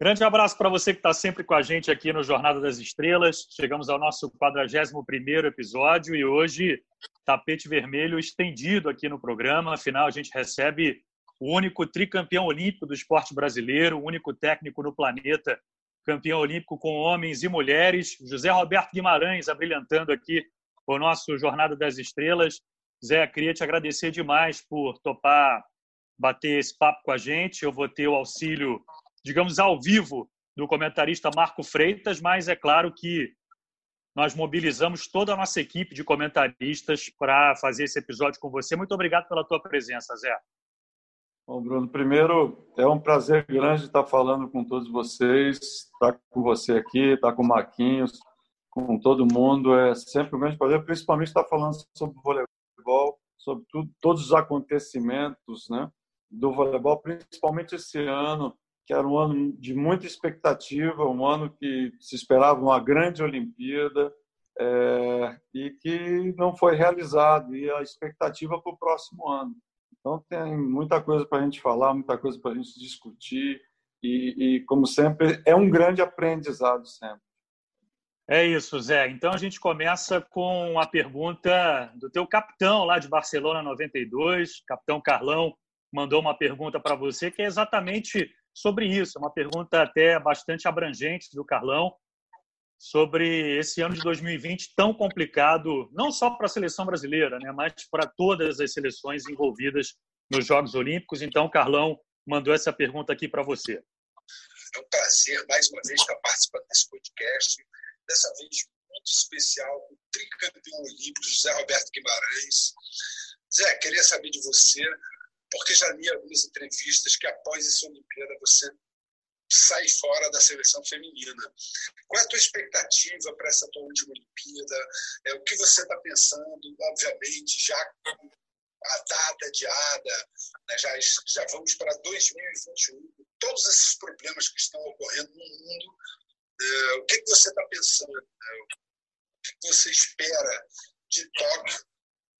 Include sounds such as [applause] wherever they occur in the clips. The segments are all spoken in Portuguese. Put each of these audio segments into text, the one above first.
Grande abraço para você que está sempre com a gente aqui no Jornada das Estrelas. Chegamos ao nosso 41º episódio e hoje tapete vermelho estendido aqui no programa. Afinal, a gente recebe o único tricampeão olímpico do esporte brasileiro, o único técnico no planeta campeão olímpico com homens e mulheres. José Roberto Guimarães abrilhantando aqui o nosso Jornada das Estrelas. Zé, queria te agradecer demais por topar bater esse papo com a gente. Eu vou ter o auxílio digamos, ao vivo do comentarista Marco Freitas, mas é claro que nós mobilizamos toda a nossa equipe de comentaristas para fazer esse episódio com você. Muito obrigado pela tua presença, Zé. Bom, Bruno, primeiro é um prazer grande estar falando com todos vocês, estar com você aqui, estar com o Marquinhos, com todo mundo. É sempre um grande prazer, principalmente estar falando sobre voleibol, sobre tudo, todos os acontecimentos né, do voleibol, principalmente esse ano, que era um ano de muita expectativa, um ano que se esperava uma grande Olimpíada é, e que não foi realizado, e a expectativa para o próximo ano. Então, tem muita coisa para a gente falar, muita coisa para a gente discutir, e, e, como sempre, é um grande aprendizado sempre. É isso, Zé. Então a gente começa com a pergunta do teu capitão lá de Barcelona 92, capitão Carlão, mandou uma pergunta para você que é exatamente sobre isso. É uma pergunta até bastante abrangente do Carlão sobre esse ano de 2020 tão complicado, não só para a seleção brasileira, né, mas para todas as seleções envolvidas nos Jogos Olímpicos. Então, Carlão mandou essa pergunta aqui para você. É um prazer, mais uma vez, estar participando desse podcast, dessa vez muito especial, o tricampeão olímpico José Roberto Guimarães. Zé, queria saber de você porque já li algumas entrevistas que após essa Olimpíada você sai fora da seleção feminina. Qual é a tua expectativa para essa tua última Olimpíada? É, o que você está pensando? Obviamente, já com a data adiada, né, já, já vamos para 2021, todos esses problemas que estão ocorrendo no mundo, é, o que, que você está pensando? É, o que você espera de Tóquio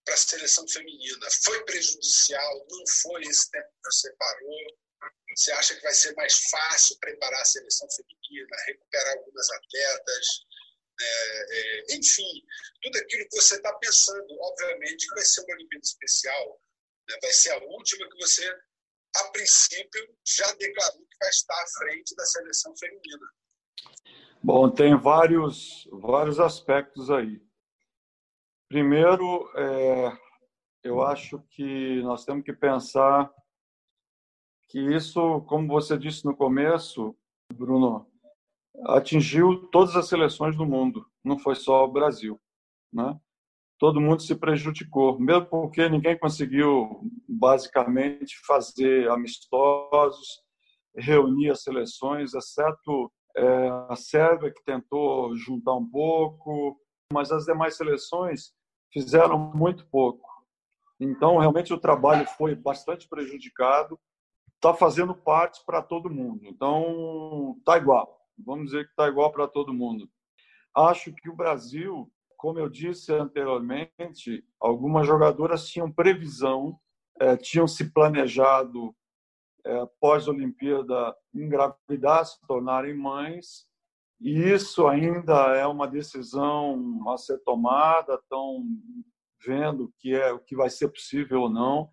para a seleção feminina. Foi prejudicial? Não foi esse tempo que você parou? Você acha que vai ser mais fácil preparar a seleção feminina, recuperar algumas atletas? É, é, enfim, tudo aquilo que você está pensando. Obviamente que vai ser uma Olimpíada especial, né? vai ser a última que você, a princípio, já declarou que vai estar à frente da seleção feminina. Bom, tem vários, vários aspectos aí. Primeiro, é, eu acho que nós temos que pensar que isso, como você disse no começo, Bruno, atingiu todas as seleções do mundo, não foi só o Brasil, né? Todo mundo se prejudicou, mesmo porque ninguém conseguiu basicamente fazer amistosos, reunir as seleções, exceto é, a Sérvia que tentou juntar um pouco, mas as demais seleções fizeram muito pouco. Então, realmente, o trabalho foi bastante prejudicado. Está fazendo parte para todo mundo. Então, está igual. Vamos dizer que está igual para todo mundo. Acho que o Brasil, como eu disse anteriormente, algumas jogadoras tinham previsão, é, tinham se planejado é, pós-Olimpíada engravidar, se tornarem mães, e isso ainda é uma decisão a ser tomada, estão vendo que é o que vai ser possível ou não,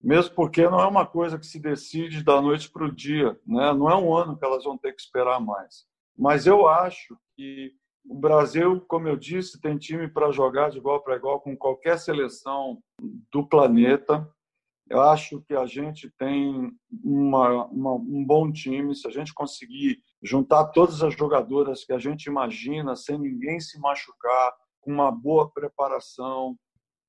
mesmo porque não é uma coisa que se decide da noite para o dia, né? não é um ano que elas vão ter que esperar mais. Mas eu acho que o Brasil, como eu disse, tem time para jogar de igual para igual com qualquer seleção do planeta. Eu acho que a gente tem uma, uma, um bom time. Se a gente conseguir juntar todas as jogadoras que a gente imagina, sem ninguém se machucar, com uma boa preparação,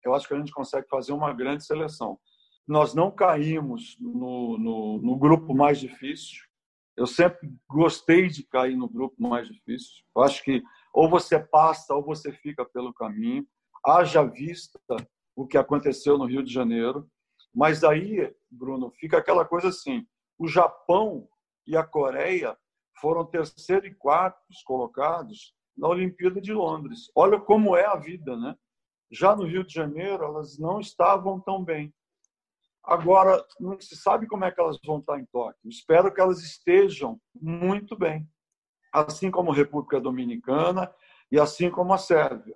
eu acho que a gente consegue fazer uma grande seleção. Nós não caímos no, no, no grupo mais difícil. Eu sempre gostei de cair no grupo mais difícil. Eu acho que ou você passa ou você fica pelo caminho. Haja vista o que aconteceu no Rio de Janeiro. Mas aí, Bruno, fica aquela coisa assim: o Japão e a Coreia foram terceiro e quartos colocados na Olimpíada de Londres. Olha como é a vida, né? Já no Rio de Janeiro, elas não estavam tão bem. Agora, não se sabe como é que elas vão estar em Tóquio. Espero que elas estejam muito bem, assim como a República Dominicana e assim como a Sérvia.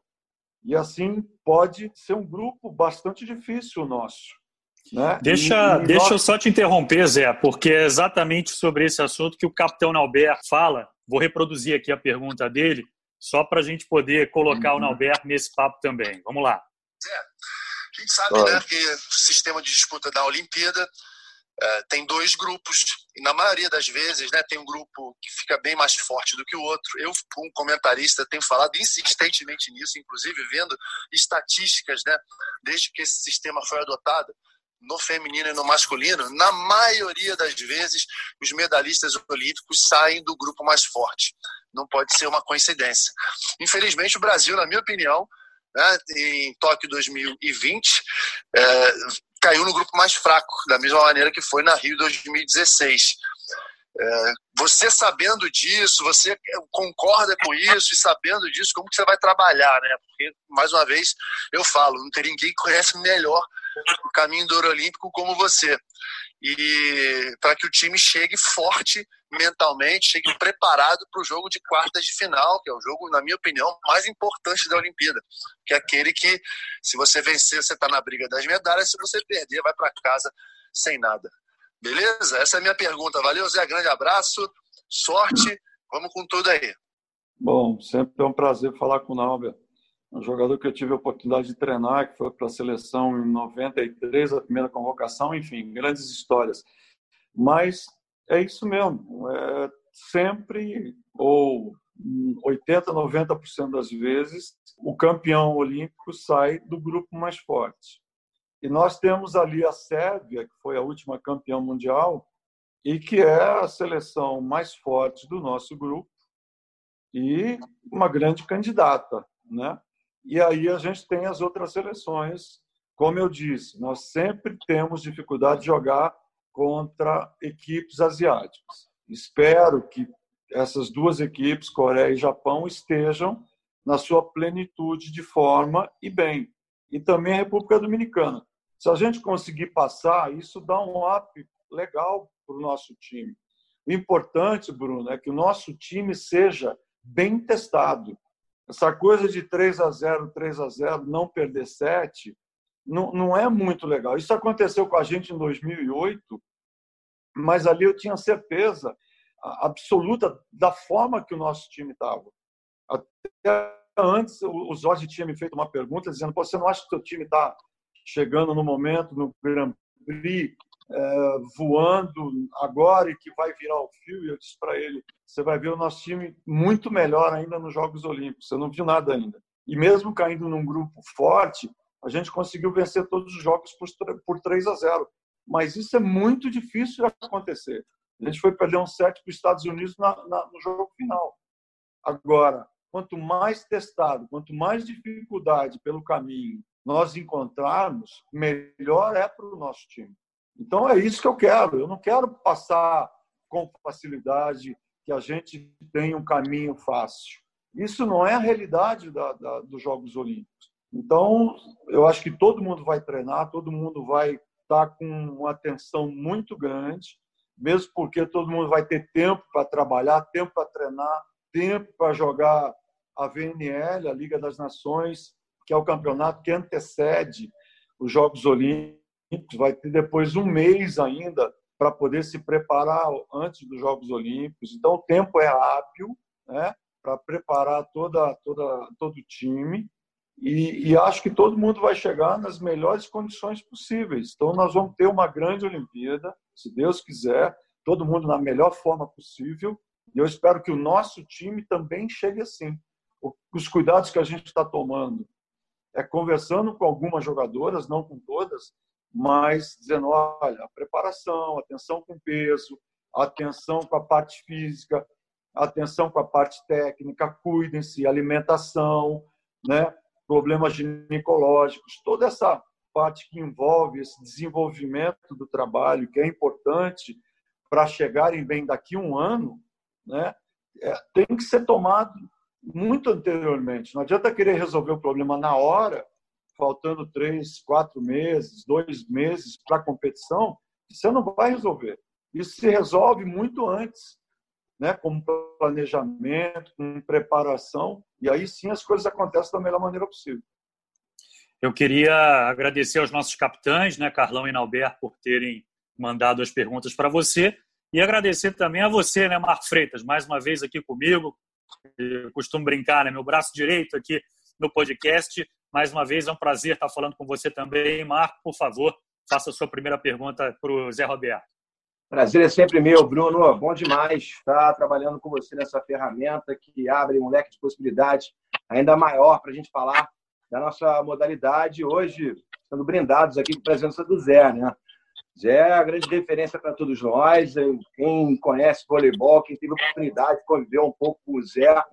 E assim pode ser um grupo bastante difícil o nosso. Né? Deixa, e, e deixa nós... eu só te interromper, Zé, porque é exatamente sobre esse assunto que o capitão Nauber fala. Vou reproduzir aqui a pergunta dele, só para a gente poder colocar uhum. o Nauber nesse papo também. Vamos lá. Zé, a gente sabe né, que o sistema de disputa da Olimpíada é, tem dois grupos, e na maioria das vezes né, tem um grupo que fica bem mais forte do que o outro. Eu, como comentarista, tenho falado insistentemente nisso, inclusive vendo estatísticas né, desde que esse sistema foi adotado no feminino e no masculino, na maioria das vezes, os medalhistas olímpicos saem do grupo mais forte. Não pode ser uma coincidência. Infelizmente, o Brasil, na minha opinião, né, em Tóquio 2020, é, caiu no grupo mais fraco, da mesma maneira que foi na Rio 2016. É, você sabendo disso, você concorda com isso e sabendo disso, como que você vai trabalhar, né? Porque, mais uma vez, eu falo, não tem ninguém que conhece melhor o caminho do Ouro Olímpico como você. E para que o time chegue forte mentalmente, chegue preparado para o jogo de quartas de final, que é o jogo, na minha opinião, mais importante da Olimpíada. Que é aquele que, se você vencer, você está na briga das medalhas, se você perder, vai para casa sem nada. Beleza? Essa é a minha pergunta. Valeu, Zé. Grande abraço, sorte. Vamos com tudo aí. Bom, sempre é um prazer falar com o Nauber um jogador que eu tive a oportunidade de treinar, que foi para a seleção em 93, a primeira convocação, enfim, grandes histórias. Mas é isso mesmo, é sempre, ou 80, 90% das vezes, o campeão olímpico sai do grupo mais forte. E nós temos ali a Sérvia, que foi a última campeã mundial, e que é a seleção mais forte do nosso grupo e uma grande candidata, né? E aí a gente tem as outras seleções. Como eu disse, nós sempre temos dificuldade de jogar contra equipes asiáticas. Espero que essas duas equipes, Coreia e Japão, estejam na sua plenitude de forma e bem. E também a República Dominicana. Se a gente conseguir passar, isso dá um up legal para o nosso time. O importante, Bruno, é que o nosso time seja bem testado. Essa coisa de 3 a 0, 3 a 0, não perder 7, não, não é muito legal. Isso aconteceu com a gente em 2008, mas ali eu tinha certeza absoluta da forma que o nosso time estava. Até antes, o Jorge tinha me feito uma pergunta dizendo: você não acha que o seu time está chegando no momento, no Grand Prix, é, voando agora e que vai virar o fio? E eu disse para ele: você vai ver o nosso time muito melhor ainda nos Jogos Olímpicos. Você não viu nada ainda. E mesmo caindo num grupo forte, a gente conseguiu vencer todos os jogos por 3 a 0. Mas isso é muito difícil de acontecer. A gente foi perder um set para os Estados Unidos na, na, no jogo final. Agora, quanto mais testado, quanto mais dificuldade pelo caminho nós encontrarmos, melhor é para o nosso time. Então é isso que eu quero. Eu não quero passar com facilidade que a gente tem um caminho fácil. Isso não é a realidade da, da, dos Jogos Olímpicos. Então, eu acho que todo mundo vai treinar, todo mundo vai estar com uma atenção muito grande, mesmo porque todo mundo vai ter tempo para trabalhar, tempo para treinar, tempo para jogar a VNL, a Liga das Nações, que é o campeonato que antecede os Jogos Olímpicos. Vai ter depois um mês ainda para poder se preparar antes dos Jogos Olímpicos. Então, o tempo é hábil né, para preparar toda, toda, todo o time. E, e, acho que todo mundo vai chegar nas melhores condições possíveis. Então, nós vamos ter uma grande Olimpíada, se Deus quiser, todo mundo na melhor forma possível. E eu espero que o nosso time também chegue assim. Os cuidados que a gente está tomando é conversando com algumas jogadoras, não com todas, mas dizendo, olha, a preparação, atenção com peso, atenção com a parte física, atenção com a parte técnica, cuidem-se, alimentação, né? problemas ginecológicos, toda essa parte que envolve esse desenvolvimento do trabalho, que é importante para chegarem bem daqui a um ano, né? É, tem que ser tomado muito anteriormente. Não adianta querer resolver o problema na hora faltando três, quatro meses, dois meses para a competição, você não vai resolver. Isso se resolve muito antes, né? com planejamento, com preparação, e aí sim as coisas acontecem da melhor maneira possível. Eu queria agradecer aos nossos capitães, né, Carlão e Nalber, por terem mandado as perguntas para você. E agradecer também a você, né, Marco Freitas, mais uma vez aqui comigo. Eu costumo brincar, né, meu braço direito aqui no podcast. Mais uma vez é um prazer estar falando com você também. Marco, por favor, faça a sua primeira pergunta para o Zé Roberto. Prazer é sempre meu, Bruno. Bom demais estar trabalhando com você nessa ferramenta que abre um leque de possibilidades ainda maior para a gente falar da nossa modalidade, hoje sendo brindados aqui com a presença do Zé, né? Zé é a grande referência para todos nós. Quem conhece voleibol, quem teve oportunidade de conviver um pouco com o Zé,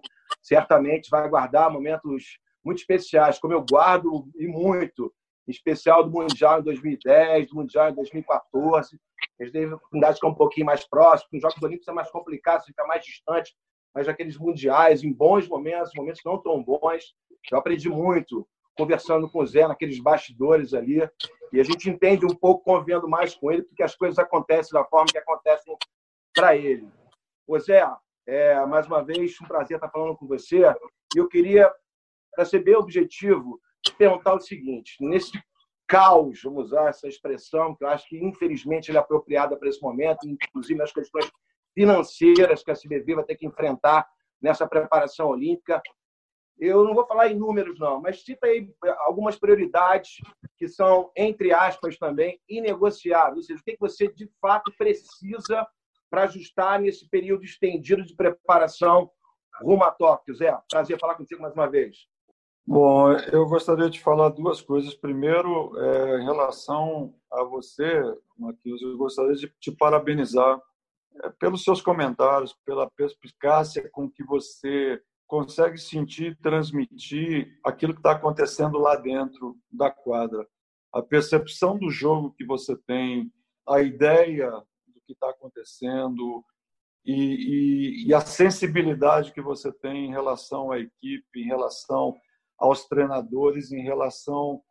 certamente vai guardar momentos muito especiais, como eu guardo e muito, em especial do Mundial em 2010, do Mundial em 2014. A gente teve a oportunidade de ficar um pouquinho mais próximo, os Jogos Olímpicos é mais complicado, fica mais distante, mas aqueles mundiais, em bons momentos, momentos não tão bons, eu aprendi muito conversando com o Zé naqueles bastidores ali. E a gente entende um pouco convivendo mais com ele, porque as coisas acontecem da forma que acontecem para ele. Ô Zé, é, mais uma vez, um prazer estar falando com você. E eu queria, para ser bem objetivo, perguntar o seguinte: nesse caos, vamos usar essa expressão, que eu acho que infelizmente ele é apropriada para esse momento, inclusive nas questões financeiras que a CBV vai ter que enfrentar nessa preparação olímpica. Eu não vou falar em números, não, mas cita aí algumas prioridades que são, entre aspas, também inegociáveis. Ou seja, o que você de fato precisa para ajustar nesse período estendido de preparação rumo a Tóquio. Zé, prazer falar contigo mais uma vez. Bom, eu gostaria de falar duas coisas. Primeiro, é, em relação a você, Matheus, eu gostaria de te parabenizar é, pelos seus comentários, pela perspicácia com que você consegue sentir, transmitir aquilo que está acontecendo lá dentro da quadra. A percepção do jogo que você tem, a ideia do que está acontecendo e, e, e, a sensibilidade que você tem em relação à equipe, em relação aos treinadores, em relação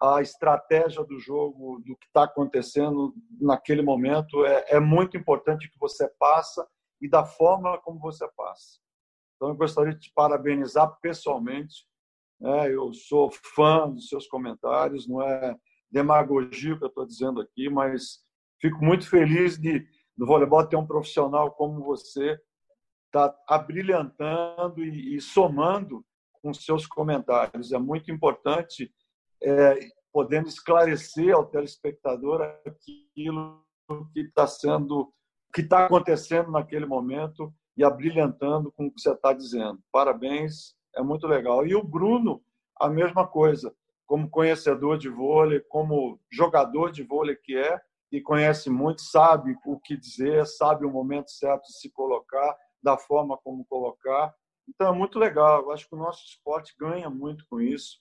à estratégia do jogo, do que está acontecendo naquele momento, é, é muito importante que você passa e da forma como você passa. Então, eu gostaria de te parabenizar pessoalmente. Né? Eu sou fã dos seus comentários, não é demagogia que eu estou dizendo aqui, mas fico muito feliz de do voleibol ter um profissional como você tá abrilhantando e, e somando com seus comentários. É muito importante é, podendo esclarecer ao telespectador aquilo que está sendo, que está acontecendo naquele momento e abrilhantando com o que você está dizendo. Parabéns, é muito legal. E o Bruno, a mesma coisa, como conhecedor de vôlei, como jogador de vôlei que é, e conhece muito, sabe o que dizer, sabe o momento certo de se colocar, da forma como colocar. Então é muito legal. Eu acho que o nosso esporte ganha muito com isso.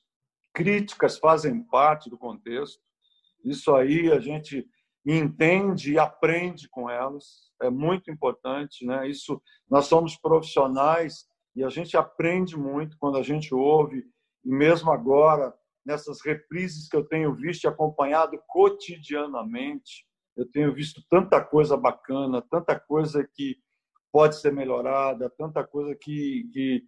Críticas fazem parte do contexto. Isso aí a gente entende e aprende com elas. É muito importante, né? Isso nós somos profissionais e a gente aprende muito quando a gente ouve e mesmo agora nessas reprises que eu tenho visto e acompanhado cotidianamente, eu tenho visto tanta coisa bacana, tanta coisa que pode ser melhorada, tanta coisa que, que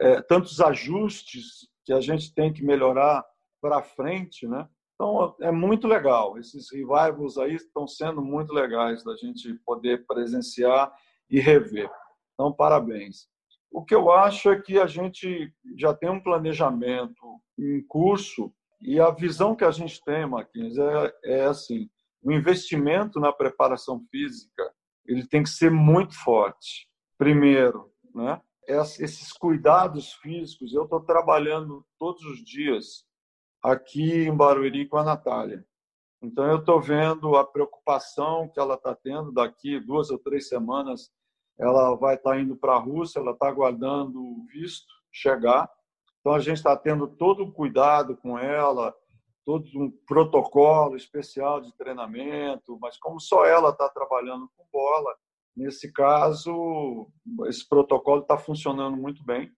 é, tantos ajustes que a gente tem que melhorar para frente, né? Então, é muito legal. Esses revivals aí estão sendo muito legais da gente poder presenciar e rever. Então, parabéns. O que eu acho é que a gente já tem um planejamento em curso e a visão que a gente tem, Marquinhos, é, é assim, o investimento na preparação física ele tem que ser muito forte. Primeiro, né? esses cuidados físicos, eu estou trabalhando todos os dias aqui em Barueri com a Natália. Então, eu estou vendo a preocupação que ela está tendo daqui duas ou três semanas. Ela vai estar tá indo para a Rússia, ela está aguardando o visto chegar. Então, a gente está tendo todo o cuidado com ela, todo um protocolo especial de treinamento, mas como só ela está trabalhando com bola, nesse caso, esse protocolo está funcionando muito bem.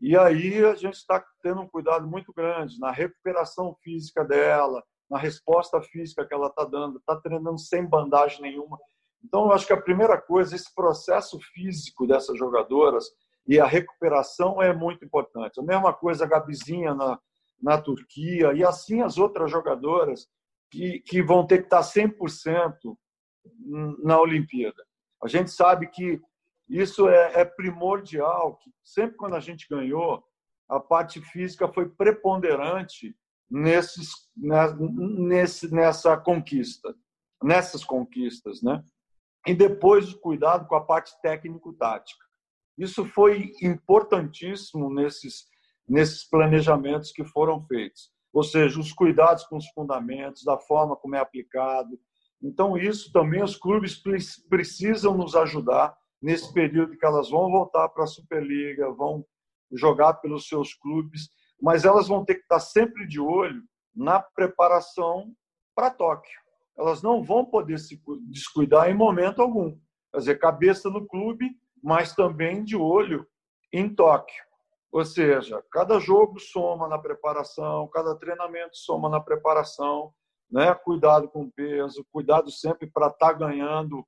E aí a gente está tendo um cuidado muito grande na recuperação física dela, na resposta física que ela está dando, está treinando sem bandagem nenhuma. Então, eu acho que a primeira coisa, esse processo físico dessas jogadoras e a recuperação é muito importante. A mesma coisa a Gabizinha na, na Turquia e assim as outras jogadoras que, que vão ter que estar 100% na Olimpíada. A gente sabe que isso é, é primordial, que sempre quando a gente ganhou, a parte física foi preponderante nesses, né, nesse, nessa conquista, nessas conquistas, né? E depois o cuidado com a parte técnico-tática. Isso foi importantíssimo nesses, nesses planejamentos que foram feitos. Ou seja, os cuidados com os fundamentos, da forma como é aplicado. Então, isso também os clubes precisam nos ajudar nesse período que elas vão voltar para a Superliga, vão jogar pelos seus clubes, mas elas vão ter que estar sempre de olho na preparação para Tóquio. Elas não vão poder se descuidar em momento algum. Quer dizer, cabeça no clube, mas também de olho em Tóquio. Ou seja, cada jogo soma na preparação, cada treinamento soma na preparação, né? Cuidado com o peso, cuidado sempre para estar tá ganhando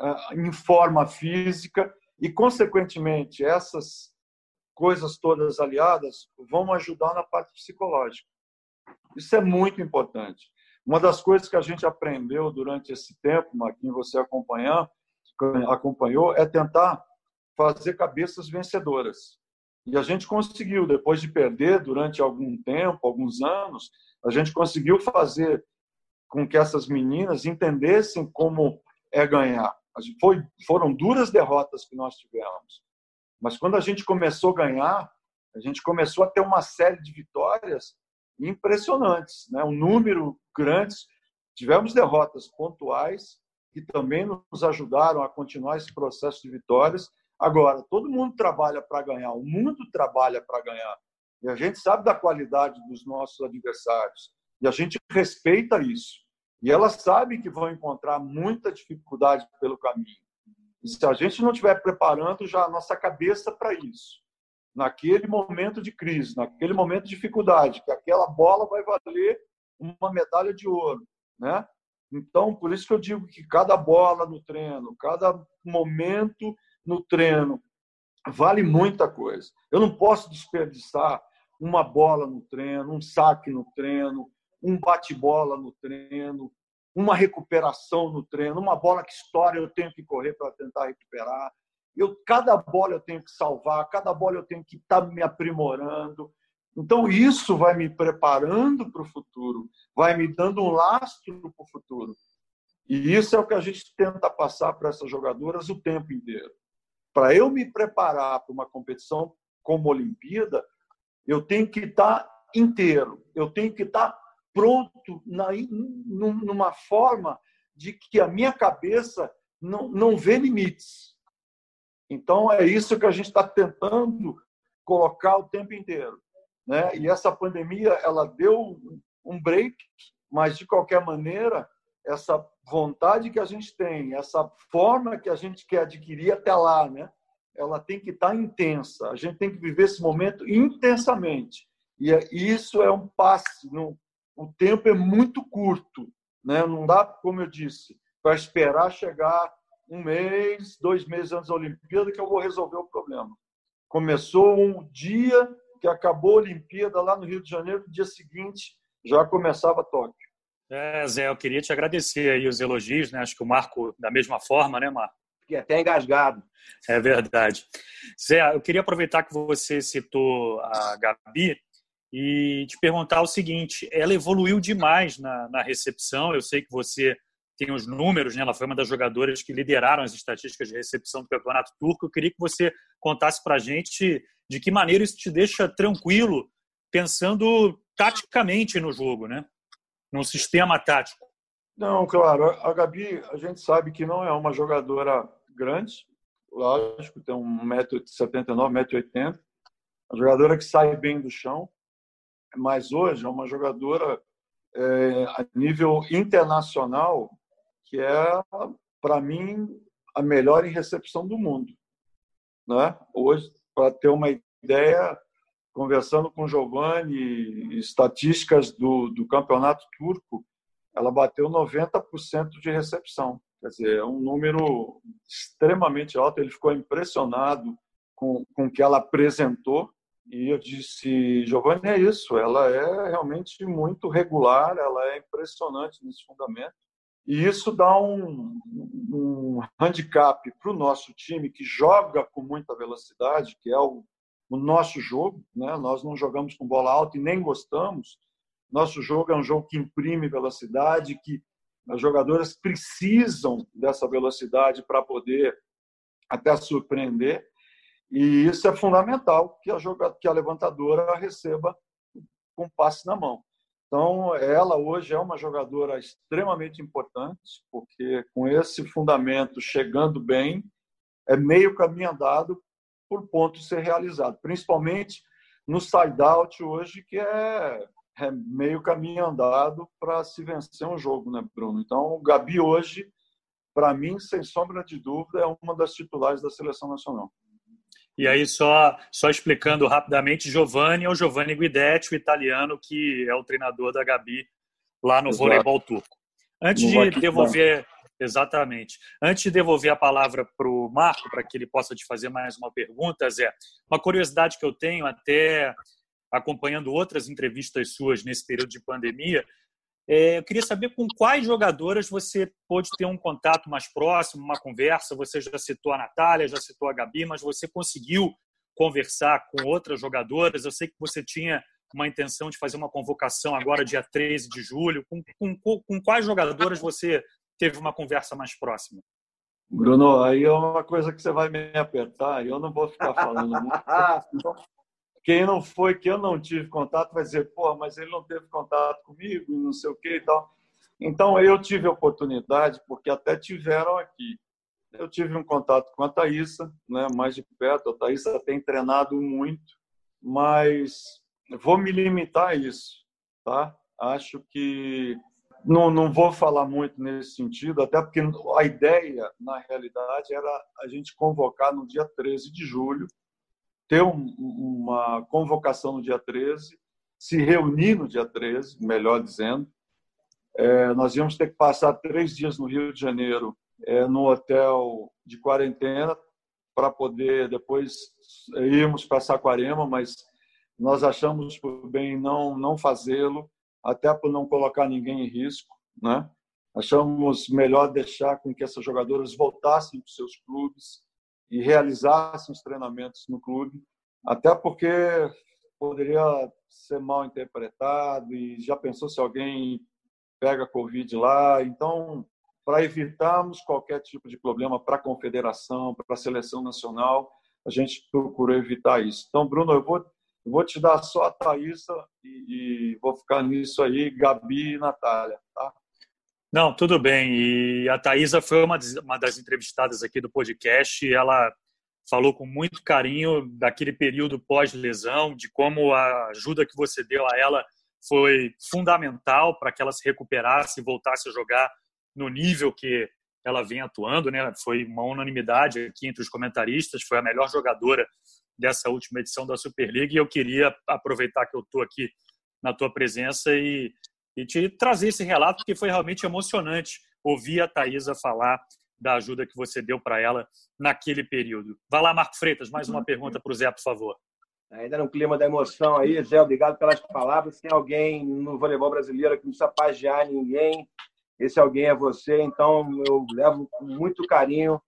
uh, em forma física e, consequentemente, essas coisas todas aliadas vão ajudar na parte psicológica. Isso é muito importante. Uma das coisas que a gente aprendeu durante esse tempo, Marquinhos, você acompanhar, acompanhou, é tentar fazer cabeças vencedoras. E a gente conseguiu, depois de perder durante algum tempo, alguns anos, a gente conseguiu fazer com que essas meninas entendessem como é ganhar. Foi, foram duras derrotas que nós tivemos. Mas quando a gente começou a ganhar, a gente começou a ter uma série de vitórias impressionantes, né? um número grande. Tivemos derrotas pontuais que também nos ajudaram a continuar esse processo de vitórias. Agora, todo mundo trabalha para ganhar, o mundo trabalha para ganhar. E a gente sabe da qualidade dos nossos adversários. E a gente respeita isso. E elas sabem que vão encontrar muita dificuldade pelo caminho. E se a gente não estiver preparando já a nossa cabeça para isso, naquele momento de crise, naquele momento de dificuldade, que aquela bola vai valer uma medalha de ouro, né? Então, por isso que eu digo que cada bola no treino, cada momento no treino vale muita coisa. Eu não posso desperdiçar uma bola no treino, um saque no treino, um bate-bola no treino, uma recuperação no treino, uma bola que estoura, eu tenho que correr para tentar recuperar. Eu, cada bola eu tenho que salvar, cada bola eu tenho que estar tá me aprimorando. Então, isso vai me preparando para o futuro, vai me dando um lastro para o futuro. E isso é o que a gente tenta passar para essas jogadoras o tempo inteiro. Para eu me preparar para uma competição como a Olimpíada, eu tenho que estar tá inteiro, eu tenho que estar tá pronto na, numa forma de que a minha cabeça não, não vê limites. Então, é isso que a gente está tentando colocar o tempo inteiro. Né? E essa pandemia ela deu um break, mas, de qualquer maneira, essa vontade que a gente tem, essa forma que a gente quer adquirir até lá, né? ela tem que estar tá intensa. A gente tem que viver esse momento intensamente. E é, isso é um passe, o tempo é muito curto, né? Não dá, como eu disse, para esperar chegar um mês, dois meses antes da Olimpíada que eu vou resolver o problema. Começou um dia que acabou a Olimpíada lá no Rio de Janeiro, no dia seguinte já começava Tóquio. É, Zé, eu queria te agradecer aí os elogios, né? Acho que o Marco, da mesma forma, né, Marco? Fiquei até engasgado. É verdade. Zé, eu queria aproveitar que você citou a Gabi e te perguntar o seguinte: ela evoluiu demais na, na recepção. Eu sei que você tem os números, né? ela foi uma das jogadoras que lideraram as estatísticas de recepção do Campeonato Turco. Eu queria que você contasse para a gente de que maneira isso te deixa tranquilo, pensando taticamente no jogo, né? No sistema tático. Não, claro. A Gabi, a gente sabe que não é uma jogadora grande, lógico, tem 1,79m, 1,80m. Uma jogadora que sai bem do chão, mas hoje é uma jogadora é, a nível internacional que é, para mim, a melhor em recepção do mundo. Né? Hoje, para ter uma ideia, conversando com Giovanni, estatísticas do, do campeonato turco, ela bateu 90% de recepção. Quer dizer, é um número extremamente alto. Ele ficou impressionado com, com o que ela apresentou. E eu disse, Giovanni, é isso. Ela é realmente muito regular, ela é impressionante nesse fundamento. E isso dá um, um handicap para o nosso time, que joga com muita velocidade, que é o, o nosso jogo. Né? Nós não jogamos com bola alta e nem gostamos. Nosso jogo é um jogo que imprime velocidade, que as jogadoras precisam dessa velocidade para poder até surpreender. E isso é fundamental que a, jogadora, que a levantadora receba com passe na mão. Então, ela hoje é uma jogadora extremamente importante, porque com esse fundamento chegando bem, é meio caminho andado por ponto ser realizado, principalmente no side-out hoje, que é, é meio caminho andado para se vencer um jogo, né, Bruno? Então, o Gabi hoje, para mim, sem sombra de dúvida, é uma das titulares da seleção nacional. E aí, só, só explicando rapidamente, Giovanni é o Giovanni Guidetti, o italiano que é o treinador da Gabi lá no Exato. voleibol turco. Antes de devolver, exatamente, antes de devolver a palavra para o Marco, para que ele possa te fazer mais uma pergunta, Zé, uma curiosidade que eu tenho, até acompanhando outras entrevistas suas nesse período de pandemia, é, eu queria saber com quais jogadoras você pôde ter um contato mais próximo, uma conversa. Você já citou a Natália, já citou a Gabi, mas você conseguiu conversar com outras jogadoras? Eu sei que você tinha uma intenção de fazer uma convocação agora, dia 13 de julho. Com, com, com quais jogadoras você teve uma conversa mais próxima? Bruno, aí é uma coisa que você vai me apertar e eu não vou ficar falando muito. [laughs] Quem não foi, que eu não tive contato, vai dizer, pô, mas ele não teve contato comigo, não sei o que e tal. Então, eu tive oportunidade, porque até tiveram aqui. Eu tive um contato com a Thaísa, né, mais de perto. A Thaísa tem treinado muito, mas vou me limitar a isso, tá? Acho que não, não vou falar muito nesse sentido, até porque a ideia, na realidade, era a gente convocar no dia 13 de julho ter um, uma convocação no dia 13, se reunir no dia 13, melhor dizendo. É, nós íamos ter que passar três dias no Rio de Janeiro, é, no hotel de quarentena, para poder depois irmos para Saquarema, mas nós achamos por bem não, não fazê-lo, até por não colocar ninguém em risco. Né? Achamos melhor deixar com que essas jogadoras voltassem para os seus clubes, e realizassem os treinamentos no clube, até porque poderia ser mal interpretado e já pensou se alguém pega Covid lá. Então, para evitarmos qualquer tipo de problema para a confederação, para a seleção nacional, a gente procurou evitar isso. Então, Bruno, eu vou, vou te dar só a Thaísa e, e vou ficar nisso aí, Gabi e Natália, tá? Não, tudo bem. E a Thaisa foi uma, uma das entrevistadas aqui do podcast ela falou com muito carinho daquele período pós-lesão, de como a ajuda que você deu a ela foi fundamental para que ela se recuperasse e voltasse a jogar no nível que ela vem atuando, né? Foi uma unanimidade aqui entre os comentaristas, foi a melhor jogadora dessa última edição da Superliga e eu queria aproveitar que eu estou aqui na tua presença e e te trazer esse relato, porque foi realmente emocionante ouvir a Thaisa falar da ajuda que você deu para ela naquele período. Vai lá, Marco Freitas, mais uma pergunta para o Zé, por favor. Ainda no clima da emoção aí, Zé, obrigado pelas palavras. Tem alguém no voleibol brasileiro que não precisa pagiar ninguém, esse alguém é você, então eu levo com muito carinho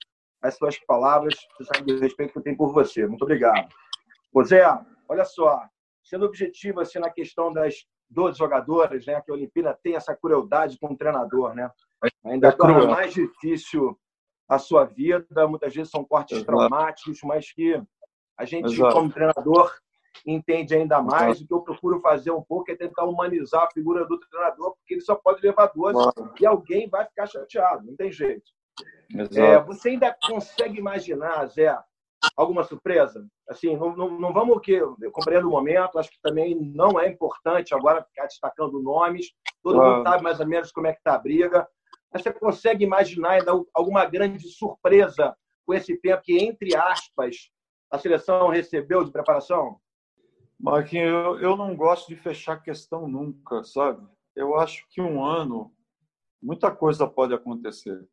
as suas palavras, você sabe do respeito que eu tenho por você. Muito obrigado. Ô Zé, olha só, sendo objetivo assim, na questão das 12 jogadoras, né? Que a Olimpíada tem essa crueldade com o treinador, né? Ainda é torna mais difícil a sua vida. Muitas vezes são cortes Exato. traumáticos, mas que a gente, Exato. como treinador, entende ainda mais. Exato. O que eu procuro fazer um pouco é tentar humanizar a figura do treinador, porque ele só pode levar 12 e alguém vai ficar chateado, não tem jeito. É, você ainda consegue imaginar, Zé, alguma surpresa? Assim, não, não, não vamos que eu compreendo o momento, acho que também não é importante agora ficar destacando nomes, todo mundo sabe mais ou menos como é que está a briga. Mas você consegue imaginar ainda alguma grande surpresa com esse tempo que, entre aspas, a seleção recebeu de preparação? Marquinhos, eu, eu não gosto de fechar questão nunca, sabe? Eu acho que um ano, muita coisa pode acontecer.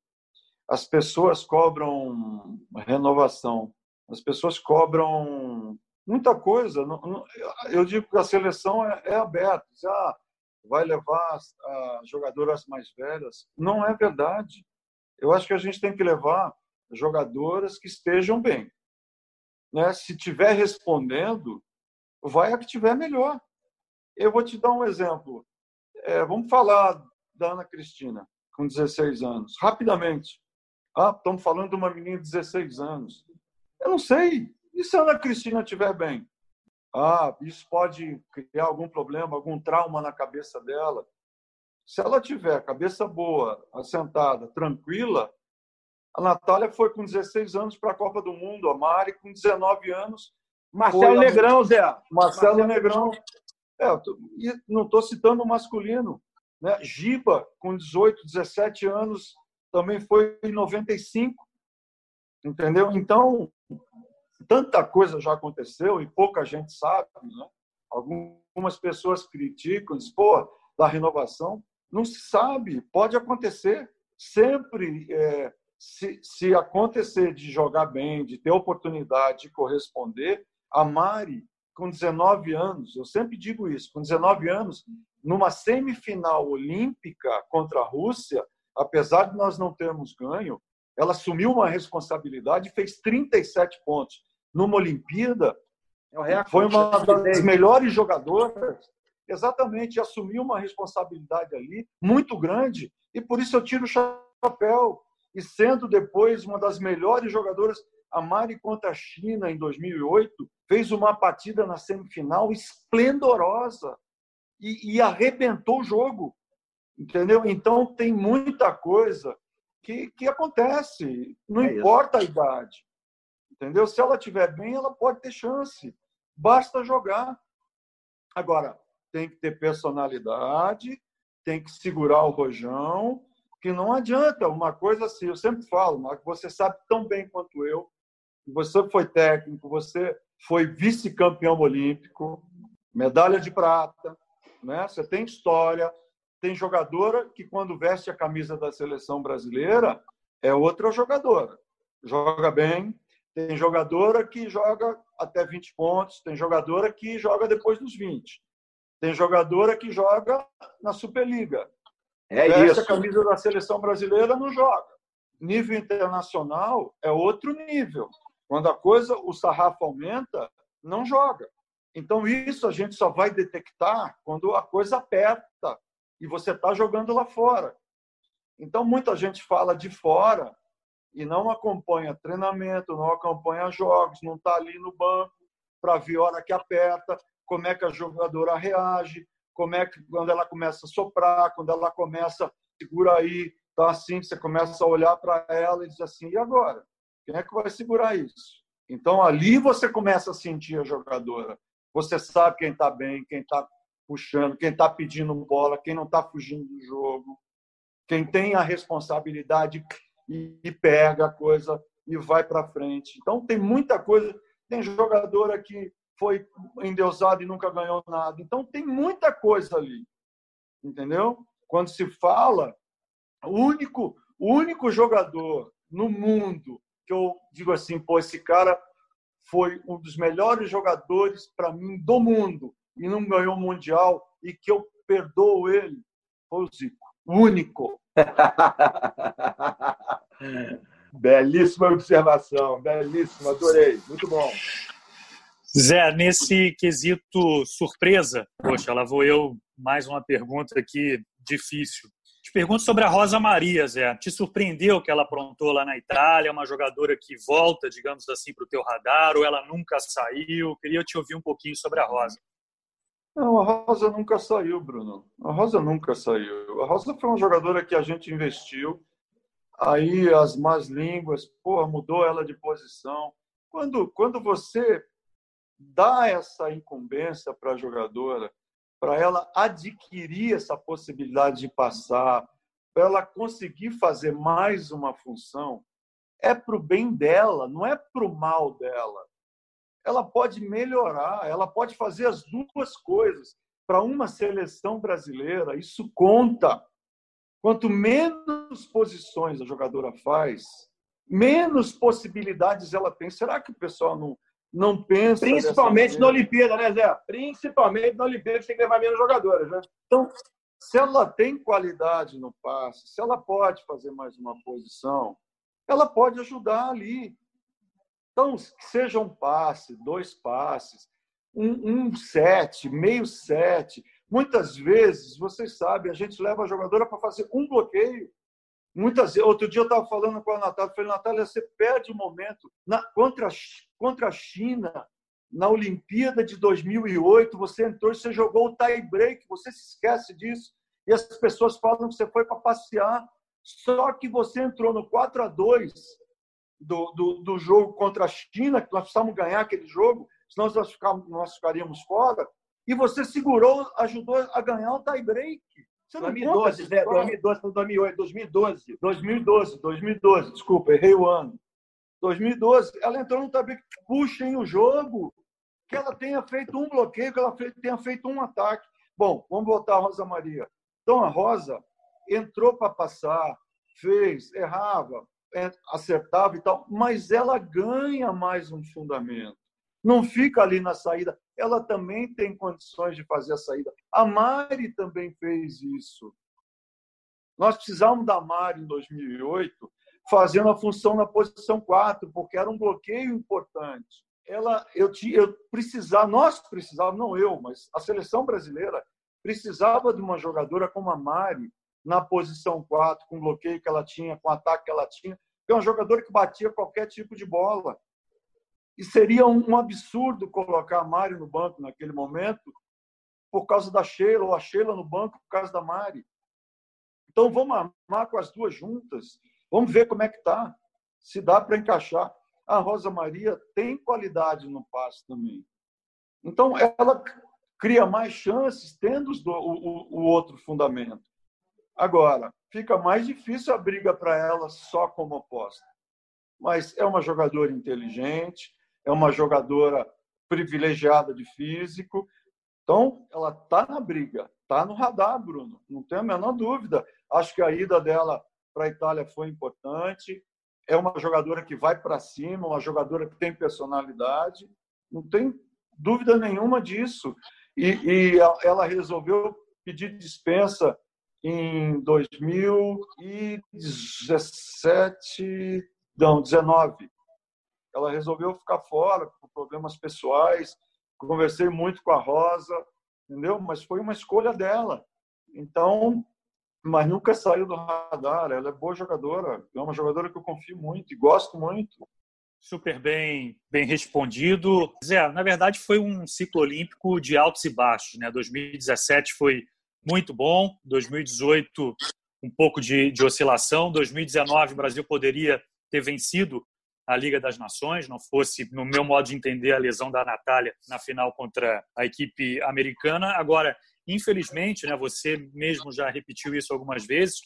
As pessoas cobram renovação, as pessoas cobram muita coisa. Eu digo que a seleção é, é aberta. Ah, vai levar as jogadoras mais velhas. Não é verdade. Eu acho que a gente tem que levar jogadoras que estejam bem. Né? Se tiver respondendo, vai a que tiver melhor. Eu vou te dar um exemplo. É, vamos falar da Ana Cristina, com 16 anos, rapidamente. Ah, estamos falando de uma menina de 16 anos. Eu não sei. E se a Ana Cristina estiver bem? Ah, isso pode criar algum problema, algum trauma na cabeça dela. Se ela tiver cabeça boa, assentada, tranquila, a Natália foi com 16 anos para a Copa do Mundo, a Mari com 19 anos. Marcelo Negrão, Zé. Marcelo, Marcelo Negrão. É, e não estou citando o masculino. Né? Giba, com 18, 17 anos, também foi em 95. Entendeu? Então, tanta coisa já aconteceu e pouca gente sabe. Né? Algumas pessoas criticam, dizem, pô, da renovação. Não se sabe, pode acontecer. Sempre, é, se, se acontecer de jogar bem, de ter oportunidade de corresponder, a Mari, com 19 anos, eu sempre digo isso, com 19 anos, numa semifinal olímpica contra a Rússia, apesar de nós não termos ganho, ela assumiu uma responsabilidade e fez 37 pontos numa Olimpíada, é foi uma das melhores jogadoras, exatamente, assumiu uma responsabilidade ali muito grande, e por isso eu tiro o chapéu. E sendo depois uma das melhores jogadoras, a Mari contra a China em 2008, fez uma partida na semifinal esplendorosa e, e arrebentou o jogo. Entendeu? Então tem muita coisa que, que acontece, não é importa a idade. Entendeu? Se ela estiver bem, ela pode ter chance. Basta jogar. Agora, tem que ter personalidade, tem que segurar o rojão, que não adianta uma coisa assim. Eu sempre falo, mas você sabe tão bem quanto eu, você foi técnico, você foi vice-campeão olímpico, medalha de prata, né? Você tem história, tem jogadora que quando veste a camisa da seleção brasileira é outra jogadora. Joga bem, tem jogadora que joga até 20 pontos, tem jogadora que joga depois dos 20. Tem jogadora que joga na Superliga. É Veste isso. a camisa da seleção brasileira, não joga. Nível internacional é outro nível. Quando a coisa, o sarrafo aumenta, não joga. Então, isso a gente só vai detectar quando a coisa aperta e você está jogando lá fora. Então, muita gente fala de fora e não acompanha treinamento, não acompanha jogos, não está ali no banco para ver a hora que aperta, como é que a jogadora reage, como é que quando ela começa a soprar, quando ela começa segura aí, tá assim, você começa a olhar para ela e diz assim, e agora? Quem é que vai segurar isso? Então ali você começa a sentir a jogadora. Você sabe quem está bem, quem está puxando, quem está pedindo bola, quem não está fugindo do jogo, quem tem a responsabilidade e, pega a coisa e vai para frente. Então, tem muita coisa. Tem jogadora que foi endeusado e nunca ganhou nada. Então, tem muita coisa ali. Entendeu? Quando se fala, o único, o único jogador no mundo que eu digo assim, pô, esse cara foi um dos melhores jogadores para mim do mundo e não ganhou o mundial e que eu perdoo ele foi o Zico, único. [laughs] belíssima observação, belíssima, adorei, muito bom. Zé, nesse quesito surpresa, poxa, lá vou eu mais uma pergunta aqui difícil. Te pergunto sobre a Rosa Maria, Zé. Te surpreendeu que ela aprontou lá na Itália, uma jogadora que volta, digamos assim, para o teu radar, ou ela nunca saiu? Queria te ouvir um pouquinho sobre a Rosa. Não, a Rosa nunca saiu, Bruno. A Rosa nunca saiu. A Rosa foi uma jogadora que a gente investiu. Aí as más línguas, pô, mudou ela de posição. Quando, quando você dá essa incumbência para a jogadora, para ela adquirir essa possibilidade de passar, para ela conseguir fazer mais uma função, é para o bem dela, não é para o mal dela. Ela pode melhorar, ela pode fazer as duas coisas. Para uma seleção brasileira, isso conta. Quanto menos posições a jogadora faz, menos possibilidades ela tem. Será que o pessoal não, não pensa. Principalmente na Olimpíada, né, Zé? Principalmente na Olimpíada, que tem que levar menos jogadoras, né? Então, se ela tem qualidade no passe, se ela pode fazer mais uma posição, ela pode ajudar ali. Então, que seja um passe, dois passes, um, um sete, meio sete. Muitas vezes, vocês sabem, a gente leva a jogadora para fazer um bloqueio. Muitas outro dia eu estava falando com a Natália, falei, Natália, você perde o momento na, contra, contra a China na Olimpíada de 2008, você entrou e você jogou o tie break, você se esquece disso. E as pessoas falam que você foi para passear, só que você entrou no 4 a 2 do, do, do jogo contra a China, que nós precisávamos ganhar aquele jogo, senão nós, ficamos, nós ficaríamos fora, e você segurou, ajudou a ganhar o tie break. Você 2012, Zé, 2012 para 2008, 2012. 2012, 2012, desculpa, errei o ano. 2012, ela entrou no tabu puxem o jogo, que ela tenha feito um bloqueio, que ela tenha feito um ataque. Bom, vamos voltar a Rosa Maria. Então, a Rosa entrou para passar, fez, errava, acertava e tal, mas ela ganha mais um fundamento. Não fica ali na saída ela também tem condições de fazer a saída. A Mari também fez isso. Nós precisávamos da Mari em 2008 fazendo a função na posição 4, porque era um bloqueio importante. Ela, eu, tinha, eu precisava, nós precisávamos, não eu, mas a seleção brasileira precisava de uma jogadora como a Mari na posição 4, com o bloqueio que ela tinha, com o ataque que ela tinha, é uma jogadora que batia qualquer tipo de bola. E seria um absurdo colocar a Mari no banco naquele momento por causa da Sheila, ou a Sheila no banco por causa da Mari. Então vamos armar com as duas juntas, vamos ver como é que está, se dá para encaixar. A Rosa Maria tem qualidade no passe também. Então ela cria mais chances tendo o outro fundamento. Agora, fica mais difícil a briga para ela só como oposta. Mas é uma jogadora inteligente, é uma jogadora privilegiada de físico. Então, ela está na briga, está no radar, Bruno, não tem a menor dúvida. Acho que a ida dela para a Itália foi importante. É uma jogadora que vai para cima, uma jogadora que tem personalidade, não tem dúvida nenhuma disso. E, e ela resolveu pedir dispensa em 2017, não, 19 ela resolveu ficar fora por problemas pessoais. Conversei muito com a Rosa, entendeu? Mas foi uma escolha dela. Então, mas nunca saiu do radar. Ela é boa jogadora, é uma jogadora que eu confio muito e gosto muito. Super bem, bem respondido. Zé, na verdade foi um ciclo olímpico de altos e baixos, né? 2017 foi muito bom, 2018 um pouco de, de oscilação, 2019 o Brasil poderia ter vencido a Liga das Nações, não fosse, no meu modo de entender, a lesão da Natália na final contra a equipe americana. Agora, infelizmente, né, você mesmo já repetiu isso algumas vezes,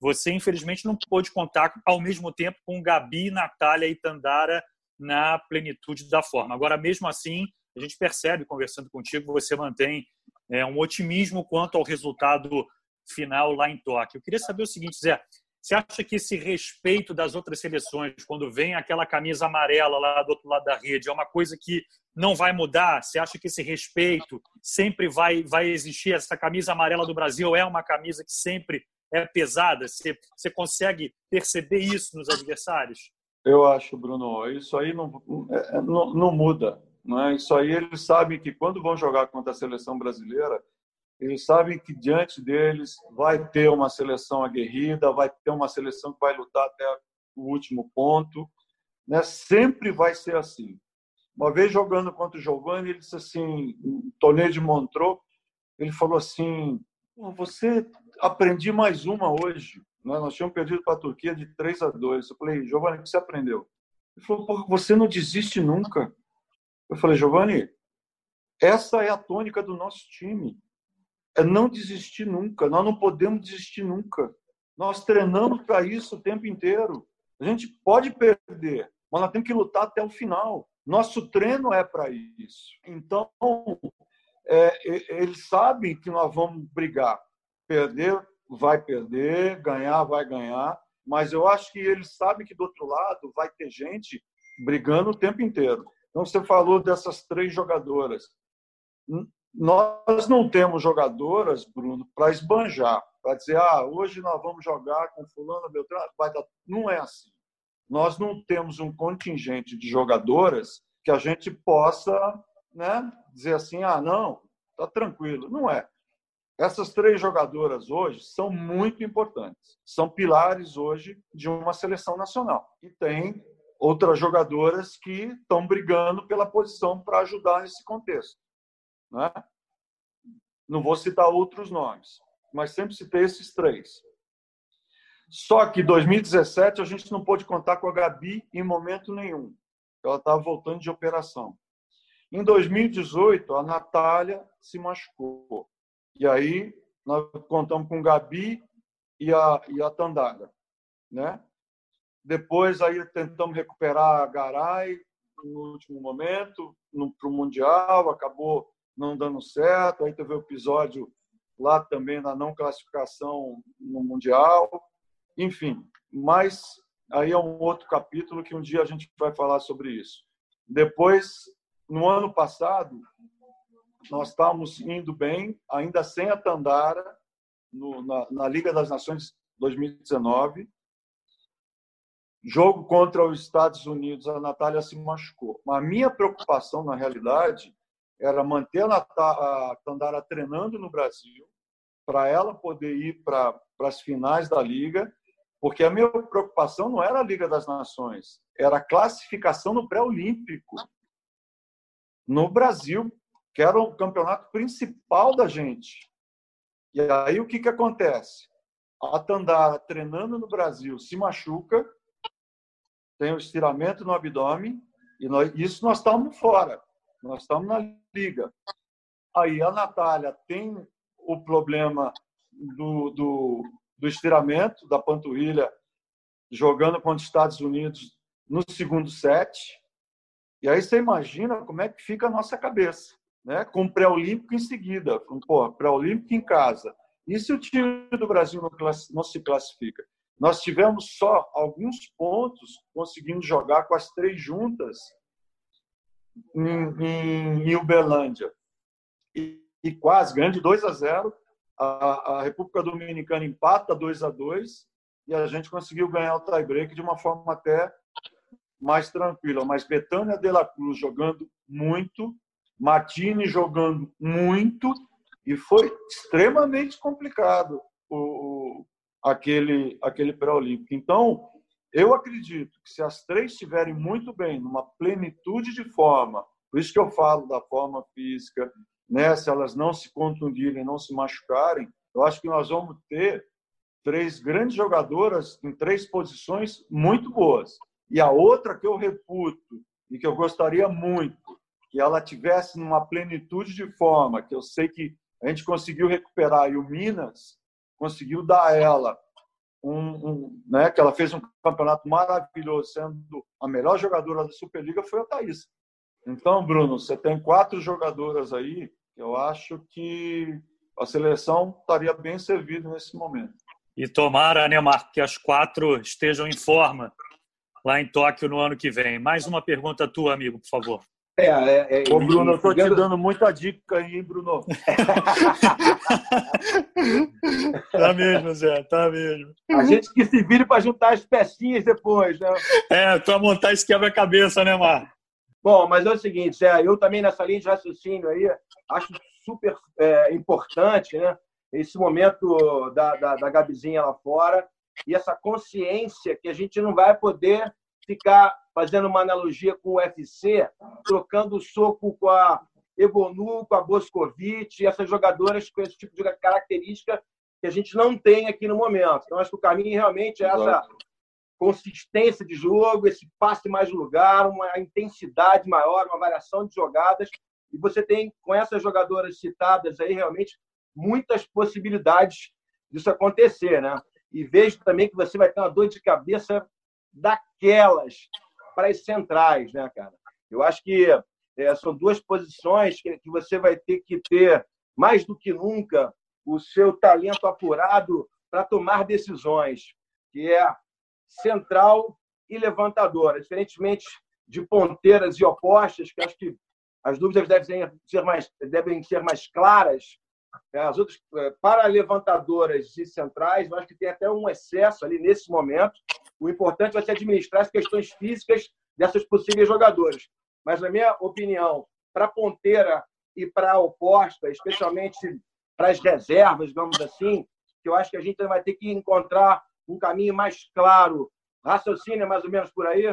você infelizmente não pôde contar ao mesmo tempo com Gabi, Natália e Tandara na plenitude da forma. Agora, mesmo assim, a gente percebe, conversando contigo, você mantém é, um otimismo quanto ao resultado final lá em Tóquio. Eu queria saber o seguinte, Zé, você acha que esse respeito das outras seleções, quando vem aquela camisa amarela lá do outro lado da rede, é uma coisa que não vai mudar? Você acha que esse respeito sempre vai, vai existir? Essa camisa amarela do Brasil é uma camisa que sempre é pesada? Você, você consegue perceber isso nos adversários? Eu acho, Bruno, isso aí não, é, não, não muda. Não é? Isso aí eles sabem que quando vão jogar contra a seleção brasileira, eles sabem que diante deles vai ter uma seleção aguerrida, vai ter uma seleção que vai lutar até o último ponto. Né? Sempre vai ser assim. Uma vez jogando contra o Giovanni, ele disse assim, no torneio de Montreux, ele falou assim: você aprendi mais uma hoje. Né? Nós tínhamos perdido para a Turquia de 3 a 2. Eu falei, Giovanni, o que você aprendeu? Ele falou, você não desiste nunca. Eu falei, Giovanni, essa é a tônica do nosso time é não desistir nunca. Nós não podemos desistir nunca. Nós treinamos para isso o tempo inteiro. A gente pode perder, mas nós temos que lutar até o final. Nosso treino é para isso. Então, é, eles sabem que nós vamos brigar. Perder, vai perder, ganhar, vai ganhar. Mas eu acho que eles sabem que do outro lado vai ter gente brigando o tempo inteiro. Então, você falou dessas três jogadoras. Nós não temos jogadoras, Bruno, para esbanjar, para dizer, ah, hoje nós vamos jogar com fulano, Beltrano, vai dar... Não é assim. Nós não temos um contingente de jogadoras que a gente possa né, dizer assim, ah, não, tá tranquilo. Não é. Essas três jogadoras hoje são muito importantes. São pilares hoje de uma seleção nacional. E tem outras jogadoras que estão brigando pela posição para ajudar nesse contexto. Né? Não vou citar outros nomes, mas sempre citei esses três. Só que em 2017 a gente não pôde contar com a Gabi em momento nenhum. Ela estava voltando de operação. Em 2018, a Natália se machucou. E aí nós contamos com Gabi e a, e a Tandara. Né? Depois aí tentamos recuperar a Garay no último momento, para o Mundial, acabou não dando certo. Aí teve o um episódio lá também na não classificação no Mundial. Enfim, mas aí é um outro capítulo que um dia a gente vai falar sobre isso. Depois no ano passado, nós estávamos indo bem, ainda sem a Tandara, no, na, na, Liga das Nações 2019. Jogo contra os Estados Unidos, a Natália se machucou. Mas a minha preocupação, na realidade, era manter a, a Tandara treinando no Brasil, para ela poder ir para as finais da Liga, porque a minha preocupação não era a Liga das Nações, era a classificação no pré-olímpico no Brasil, que era o campeonato principal da gente. E aí o que, que acontece? A Tandara treinando no Brasil se machuca, tem o estiramento no abdômen, e nós, isso nós estamos fora, nós estamos na liga. Aí a Natália tem o problema do, do, do estiramento da panturrilha, jogando contra os Estados Unidos no segundo set. E aí você imagina como é que fica a nossa cabeça, né? Com pré-olímpico em seguida, com pré-olímpico em casa. E se o time do Brasil não, não se classifica? Nós tivemos só alguns pontos conseguindo jogar com as três juntas em, em, Uberlândia. E, e, quase ganhando de 2 a 0. A, a República Dominicana empata 2 a 2 e a gente conseguiu ganhar o tie-break de uma forma até mais tranquila. Mas Betânia de la Cruz jogando muito, Martini jogando muito, e foi extremamente complicado o aquele, aquele pré-olímpico. Então, eu acredito que se as três estiverem muito bem, numa plenitude de forma, por isso que eu falo da forma física, né, se elas não se contundirem, não se machucarem, eu acho que nós vamos ter três grandes jogadoras em três posições muito boas. E a outra que eu reputo e que eu gostaria muito que ela tivesse numa plenitude de forma, que eu sei que a gente conseguiu recuperar e o Minas conseguiu dar a ela um, um, né, que ela fez um campeonato maravilhoso, sendo a melhor jogadora da Superliga foi a Thaís. Então, Bruno, você tem quatro jogadoras aí, eu acho que a seleção estaria bem servida nesse momento. E tomara, né, Marco, que as quatro estejam em forma lá em Tóquio no ano que vem. Mais uma pergunta tua, amigo, por favor. É, é, é, Ô, Bruno, eu estou te dando muita dica aí, hein, Bruno? [laughs] tá mesmo, Zé, tá mesmo. A gente que se vire para juntar as pecinhas depois, né? É, para montar esse quebra-cabeça, né, Mar? Bom, mas é o seguinte, Zé, eu também nessa linha de raciocínio aí, acho super é, importante, né? Esse momento da, da, da Gabizinha lá fora, e essa consciência que a gente não vai poder ficar fazendo uma analogia com o UFC, trocando soco com a Evonu, com a Boscovic, essas jogadoras com esse tipo de característica que a gente não tem aqui no momento. Então, acho que o caminho realmente é essa consistência de jogo, esse passe mais no lugar, uma intensidade maior, uma variação de jogadas. E você tem, com essas jogadoras citadas aí, realmente muitas possibilidades disso acontecer, né? e vejo também que você vai ter uma dor de cabeça daquelas para as centrais, né, cara? Eu acho que é, são duas posições que, que você vai ter que ter, mais do que nunca, o seu talento apurado para tomar decisões, que é central e levantadora. Diferentemente de ponteiras e opostas, que acho que as dúvidas devem ser mais, devem ser mais claras. É, as outras, é, para levantadoras e centrais, eu acho que tem até um excesso ali nesse momento. O importante vai ser administrar as questões físicas dessas possíveis jogadoras. Mas, na minha opinião, para ponteira e para oposta, especialmente para as reservas, digamos assim, que eu acho que a gente vai ter que encontrar um caminho mais claro. Raciocínio mais ou menos por aí?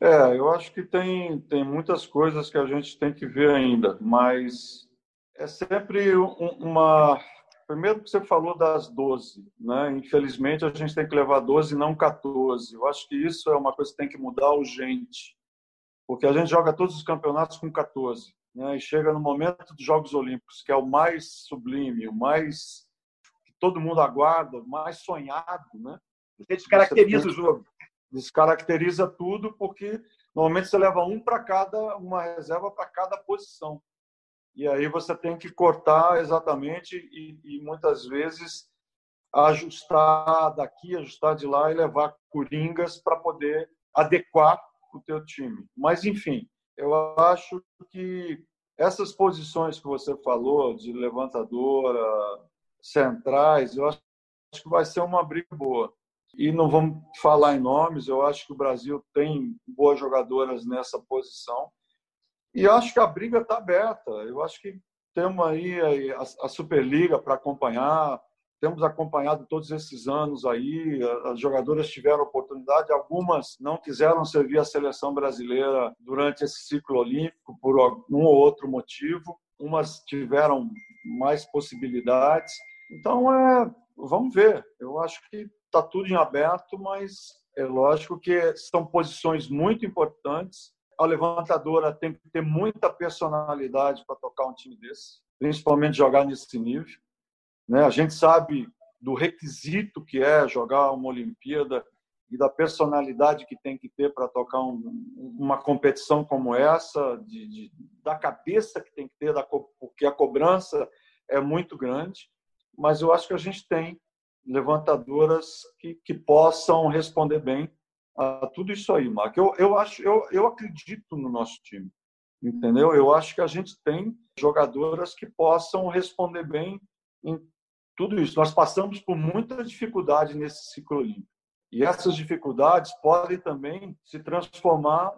É, eu acho que tem, tem muitas coisas que a gente tem que ver ainda, mas é sempre uma. Primeiro que você falou das 12, né? Infelizmente a gente tem que levar 12 não 14. Eu acho que isso é uma coisa que tem que mudar urgente, porque a gente joga todos os campeonatos com 14, né? E chega no momento dos Jogos Olímpicos, que é o mais sublime, o mais que todo mundo aguarda, o mais sonhado, né? Descaracteriza o jogo. Descaracteriza tudo porque normalmente você leva um para cada, uma reserva para cada posição. E aí você tem que cortar exatamente e, e muitas vezes ajustar daqui, ajustar de lá e levar coringas para poder adequar o teu time. Mas enfim, eu acho que essas posições que você falou de levantadora, centrais, eu acho que vai ser uma briga boa. E não vamos falar em nomes, eu acho que o Brasil tem boas jogadoras nessa posição. E acho que a briga está aberta. Eu acho que temos aí a Superliga para acompanhar, temos acompanhado todos esses anos aí, as jogadoras tiveram oportunidade, algumas não quiseram servir a seleção brasileira durante esse ciclo olímpico por um ou outro motivo, umas tiveram mais possibilidades. Então, é, vamos ver. Eu acho que está tudo em aberto, mas é lógico que são posições muito importantes. A levantadora tem que ter muita personalidade para tocar um time desse, principalmente jogar nesse nível. Né? A gente sabe do requisito que é jogar uma Olimpíada e da personalidade que tem que ter para tocar um, uma competição como essa, de, de, da cabeça que tem que ter, da, porque a cobrança é muito grande. Mas eu acho que a gente tem levantadoras que, que possam responder bem a tudo isso aí, Marco. Eu, eu, acho, eu, eu acredito no nosso time, entendeu? Eu acho que a gente tem jogadoras que possam responder bem em tudo isso. Nós passamos por muita dificuldade nesse ciclo olímpico. E essas dificuldades podem também se transformar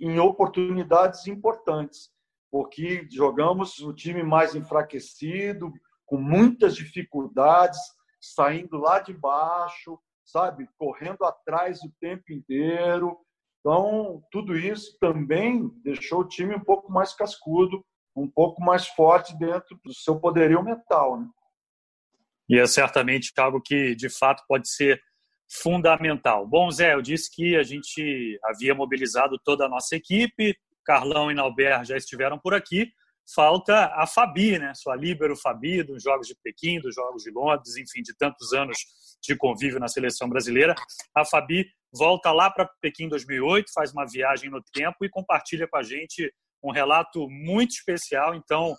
em oportunidades importantes, porque jogamos o time mais enfraquecido, com muitas dificuldades, saindo lá de baixo, sabe, correndo atrás o tempo inteiro. Então, tudo isso também deixou o time um pouco mais cascudo, um pouco mais forte dentro do seu poderio mental. Né? E é certamente algo que, de fato, pode ser fundamental. Bom, Zé, eu disse que a gente havia mobilizado toda a nossa equipe, Carlão e Nauber já estiveram por aqui falta a Fabi, né? Sua líbero Fabi, dos Jogos de Pequim, dos Jogos de Londres, enfim, de tantos anos de convívio na seleção brasileira. A Fabi volta lá para Pequim 2008, faz uma viagem no tempo e compartilha com a gente um relato muito especial. Então,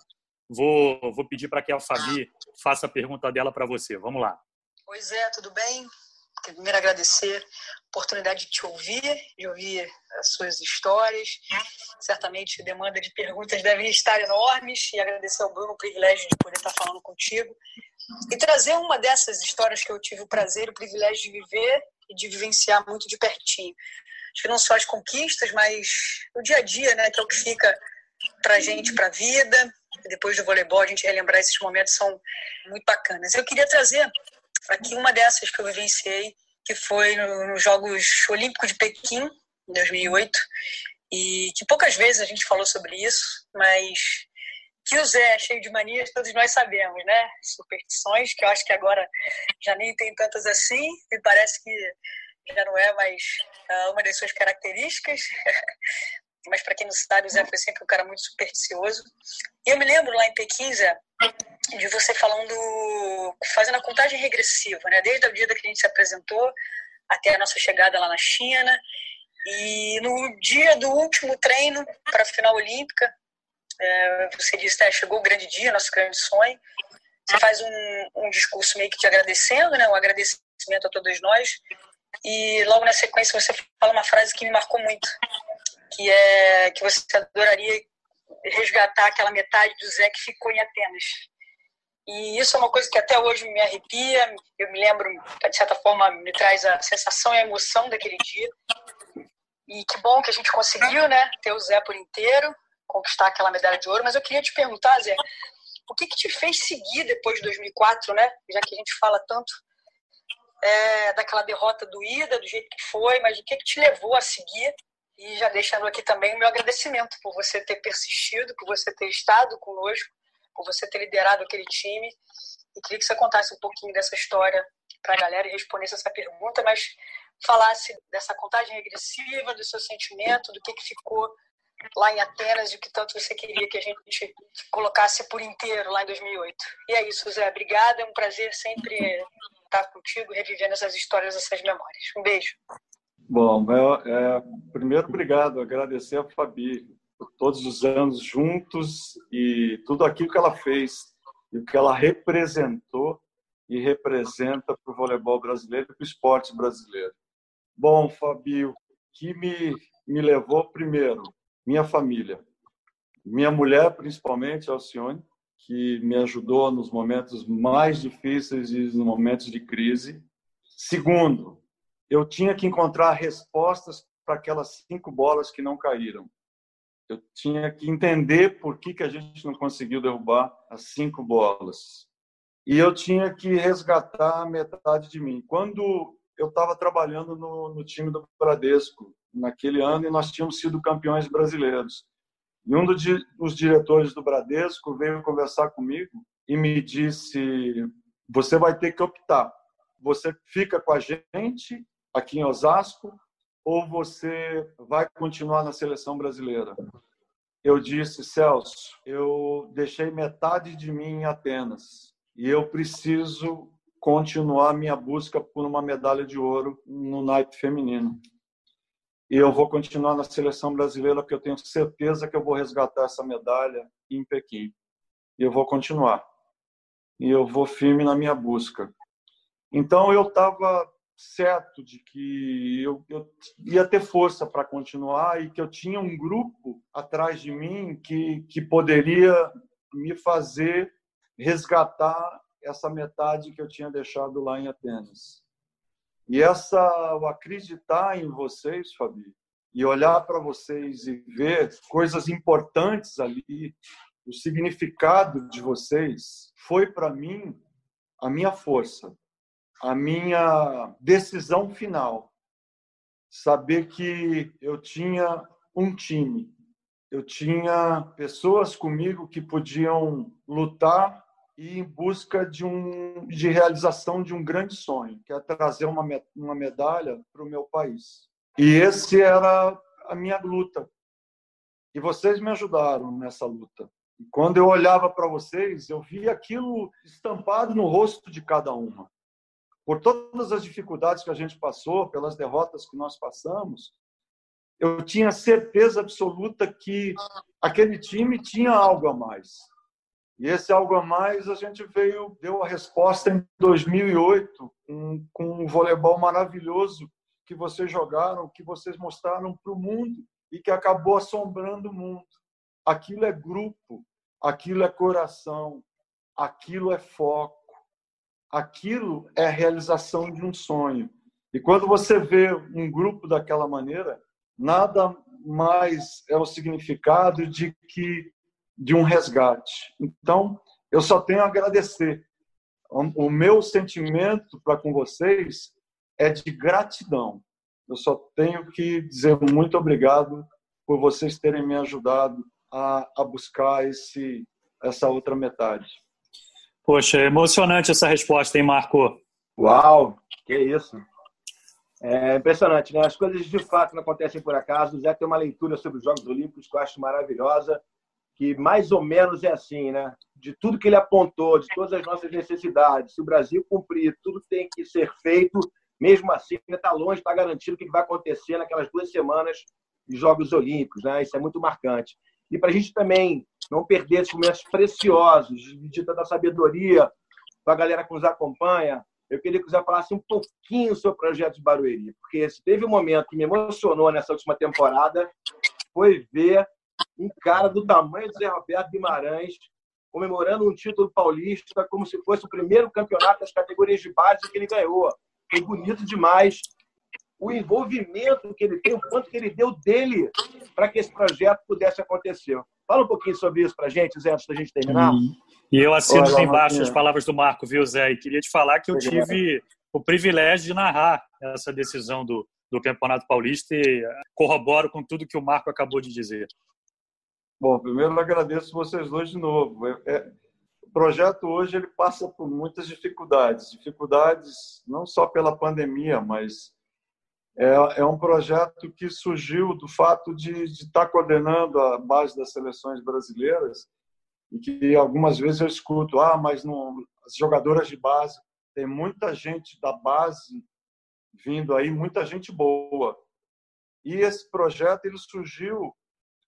vou, vou pedir para que a Fabi faça a pergunta dela para você. Vamos lá. Oi, Zé, tudo bem? Primeiro agradecer a oportunidade de te ouvir, de ouvir as suas histórias. Certamente a demanda de perguntas deve estar enormes e agradecer ao Bruno o privilégio de poder estar falando contigo e trazer uma dessas histórias que eu tive o prazer e o privilégio de viver e de vivenciar muito de pertinho. Acho que não só as conquistas, mas o dia a dia, né, que é o que fica para gente, para a vida. Depois do voleibol, a gente relembrar esses momentos são muito bacanas. Eu queria trazer aqui uma dessas que eu vivenciei, que foi nos Jogos Olímpicos de Pequim, em 2008, e que poucas vezes a gente falou sobre isso, mas que o Zé é cheio de manias, todos nós sabemos, né? Superstições, que eu acho que agora já nem tem tantas assim, e parece que já não é mais uh, uma das suas características. [laughs] mas para quem não sabe, o Zé foi sempre um cara muito supersticioso. E eu me lembro lá em Pequim, Zé, de você falando, fazendo a contagem regressiva, né? Desde o dia que a gente se apresentou até a nossa chegada lá na China. E no dia do último treino para a final olímpica, é, você disse, né, chegou o grande dia, nosso grande sonho. Você faz um, um discurso meio que te agradecendo, né, um agradecimento a todos nós. E logo na sequência você fala uma frase que me marcou muito, que é que você adoraria resgatar aquela metade do Zé que ficou em Atenas. E isso é uma coisa que até hoje me arrepia. Eu me lembro, de certa forma, me traz a sensação e a emoção daquele dia. E que bom que a gente conseguiu, né, ter o Zé por inteiro, conquistar aquela medalha de ouro. Mas eu queria te perguntar, Zé, o que, que te fez seguir depois de 2004, né? Já que a gente fala tanto é, daquela derrota doída, do jeito que foi, mas o que, que te levou a seguir? E já deixando aqui também o meu agradecimento por você ter persistido, por você ter estado conosco, por você ter liderado aquele time. E queria que você contasse um pouquinho dessa história para a galera e respondesse essa pergunta, mas falasse dessa contagem regressiva, do seu sentimento, do que, que ficou lá em Atenas e o que tanto você queria que a gente colocasse por inteiro lá em 2008. E é isso, Zé. Obrigada. É um prazer sempre estar contigo, revivendo essas histórias, essas memórias. Um beijo. Bom, é, é, primeiro, obrigado. Agradecer a Fabi por todos os anos juntos e tudo aquilo que ela fez e o que ela representou e representa para o voleibol brasileiro e para o esporte brasileiro. Bom, Fabi, o que me, me levou primeiro minha família. Minha mulher, principalmente, Alcione, que me ajudou nos momentos mais difíceis e nos momentos de crise. Segundo, eu tinha que encontrar respostas para aquelas cinco bolas que não caíram. Eu tinha que entender por que, que a gente não conseguiu derrubar as cinco bolas. E eu tinha que resgatar metade de mim. Quando eu estava trabalhando no, no time do Bradesco, naquele ano e nós tínhamos sido campeões brasileiros. E um dos diretores do Bradesco veio conversar comigo e me disse: você vai ter que optar. Você fica com a gente aqui em Osasco ou você vai continuar na seleção brasileira? Eu disse, Celso, eu deixei metade de mim em Atenas e eu preciso continuar minha busca por uma medalha de ouro no naipe feminino e eu vou continuar na seleção brasileira porque eu tenho certeza que eu vou resgatar essa medalha em Pequim. E eu vou continuar. E eu vou firme na minha busca. Então eu estava certo de que eu, eu ia ter força para continuar e que eu tinha um grupo atrás de mim que, que poderia me fazer resgatar essa metade que eu tinha deixado lá em Atenas. E essa, o acreditar em vocês, Fabi, e olhar para vocês e ver coisas importantes ali, o significado de vocês, foi para mim a minha força, a minha decisão final. Saber que eu tinha um time, eu tinha pessoas comigo que podiam lutar e em busca de, um, de realização de um grande sonho, que é trazer uma, uma medalha para o meu país. E esse era a minha luta. E vocês me ajudaram nessa luta. E quando eu olhava para vocês, eu via aquilo estampado no rosto de cada uma. Por todas as dificuldades que a gente passou, pelas derrotas que nós passamos, eu tinha certeza absoluta que aquele time tinha algo a mais e esse algo a mais a gente veio, deu a resposta em 2008, com, com um voleibol maravilhoso que vocês jogaram, que vocês mostraram para o mundo e que acabou assombrando o mundo. Aquilo é grupo, aquilo é coração, aquilo é foco, aquilo é a realização de um sonho. E quando você vê um grupo daquela maneira, nada mais é o significado de que de um resgate. Então, eu só tenho a agradecer. O meu sentimento para com vocês é de gratidão. Eu só tenho que dizer muito obrigado por vocês terem me ajudado a, a buscar esse, essa outra metade. Poxa, é emocionante essa resposta, hein, Marco? Uau, que isso. É impressionante, né? As coisas de fato não acontecem por acaso. O Zé tem uma leitura sobre os Jogos Olímpicos que eu acho maravilhosa que mais ou menos é assim, né? De tudo que ele apontou, de todas as nossas necessidades, se o Brasil cumprir, tudo tem que ser feito mesmo assim, está longe, está garantido o que vai acontecer naquelas duas semanas de Jogos Olímpicos. Né? Isso é muito marcante. E para a gente também não perder esses momentos preciosos de tanta sabedoria para a galera que nos acompanha, eu queria que você falasse um pouquinho sobre o projeto de Barueri, porque teve um momento que me emocionou nessa última temporada, foi ver um cara do tamanho do Zé Roberto Guimarães comemorando um título paulista como se fosse o primeiro campeonato das categorias de base que ele ganhou. Foi bonito demais o envolvimento que ele tem, o quanto que ele deu dele para que esse projeto pudesse acontecer. Fala um pouquinho sobre isso para a gente, Zé, antes da gente terminar. E eu assino Olha, embaixo as palavras do Marco, viu, Zé? E queria te falar que eu tive o privilégio de narrar essa decisão do, do Campeonato Paulista e corroboro com tudo que o Marco acabou de dizer. Bom, primeiro agradeço vocês dois de novo. É, é, o projeto hoje ele passa por muitas dificuldades, dificuldades não só pela pandemia, mas é, é um projeto que surgiu do fato de, estar coordenando a base das seleções brasileiras e que algumas vezes eu escuto, ah, mas não, as jogadoras de base, tem muita gente da base vindo aí, muita gente boa. E esse projeto ele surgiu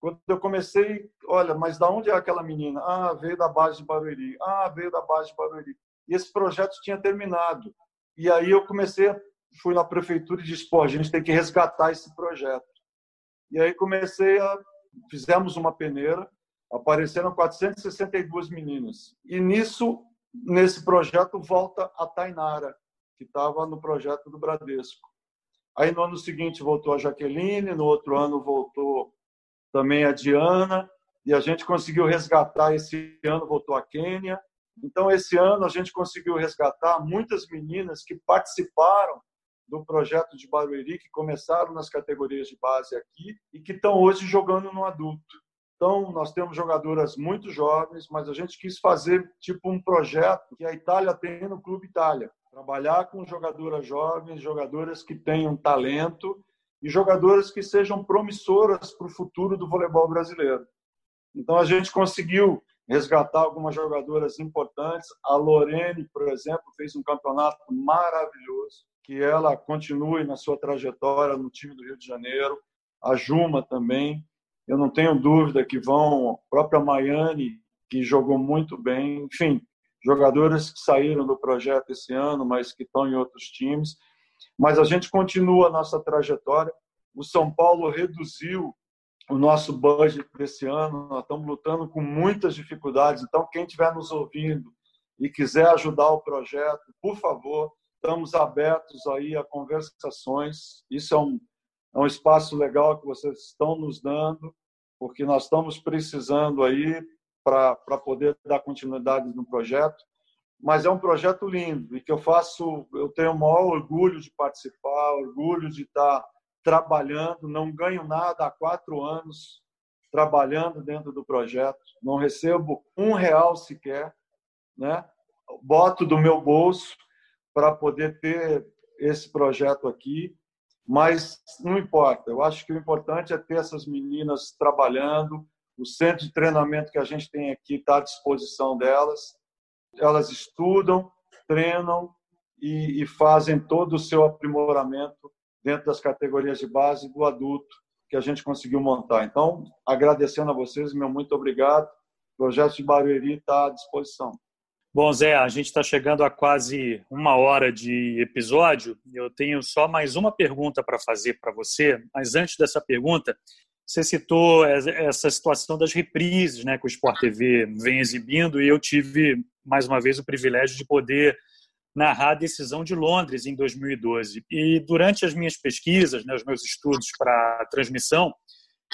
quando eu comecei, olha, mas da onde é aquela menina? Ah, veio da base de Barueri. Ah, veio da base de Barueri. E esse projeto tinha terminado. E aí eu comecei, fui na prefeitura e disse, pô, a gente tem que resgatar esse projeto. E aí comecei a, fizemos uma peneira, apareceram 462 meninas. E nisso, nesse projeto, volta a Tainara, que estava no projeto do Bradesco. Aí no ano seguinte voltou a Jaqueline, no outro ano voltou também a Diana, e a gente conseguiu resgatar esse ano, voltou a Quênia. Então, esse ano, a gente conseguiu resgatar muitas meninas que participaram do projeto de Barueri, que começaram nas categorias de base aqui e que estão hoje jogando no adulto. Então, nós temos jogadoras muito jovens, mas a gente quis fazer tipo um projeto que a Itália tem no Clube Itália. Trabalhar com jogadoras jovens, jogadoras que tenham talento e jogadoras que sejam promissoras para o futuro do voleibol brasileiro. Então a gente conseguiu resgatar algumas jogadoras importantes. A Lorene, por exemplo, fez um campeonato maravilhoso. Que ela continue na sua trajetória no time do Rio de Janeiro. A Juma também. Eu não tenho dúvida que vão. A própria Maiane, que jogou muito bem. Enfim, jogadoras que saíram do projeto esse ano, mas que estão em outros times mas a gente continua a nossa trajetória. O São Paulo reduziu o nosso budget desse ano, nós estamos lutando com muitas dificuldades. Então, quem estiver nos ouvindo e quiser ajudar o projeto, por favor, estamos abertos aí a conversações. Isso é um, é um espaço legal que vocês estão nos dando, porque nós estamos precisando aí para poder dar continuidade no projeto mas é um projeto lindo e que eu faço, eu tenho o maior orgulho de participar, orgulho de estar trabalhando, não ganho nada há quatro anos trabalhando dentro do projeto, não recebo um real sequer, né? Boto do meu bolso para poder ter esse projeto aqui, mas não importa. Eu acho que o importante é ter essas meninas trabalhando, o centro de treinamento que a gente tem aqui está à disposição delas elas estudam, treinam e, e fazem todo o seu aprimoramento dentro das categorias de base do adulto que a gente conseguiu montar. Então, agradecendo a vocês, meu muito obrigado. O projeto de Barueri está à disposição. Bom, Zé, a gente está chegando a quase uma hora de episódio. Eu tenho só mais uma pergunta para fazer para você, mas antes dessa pergunta, você citou essa situação das reprises né, que o Sport TV vem exibindo e eu tive, mais uma vez, o privilégio de poder narrar a decisão de Londres em 2012. E durante as minhas pesquisas, né, os meus estudos para a transmissão,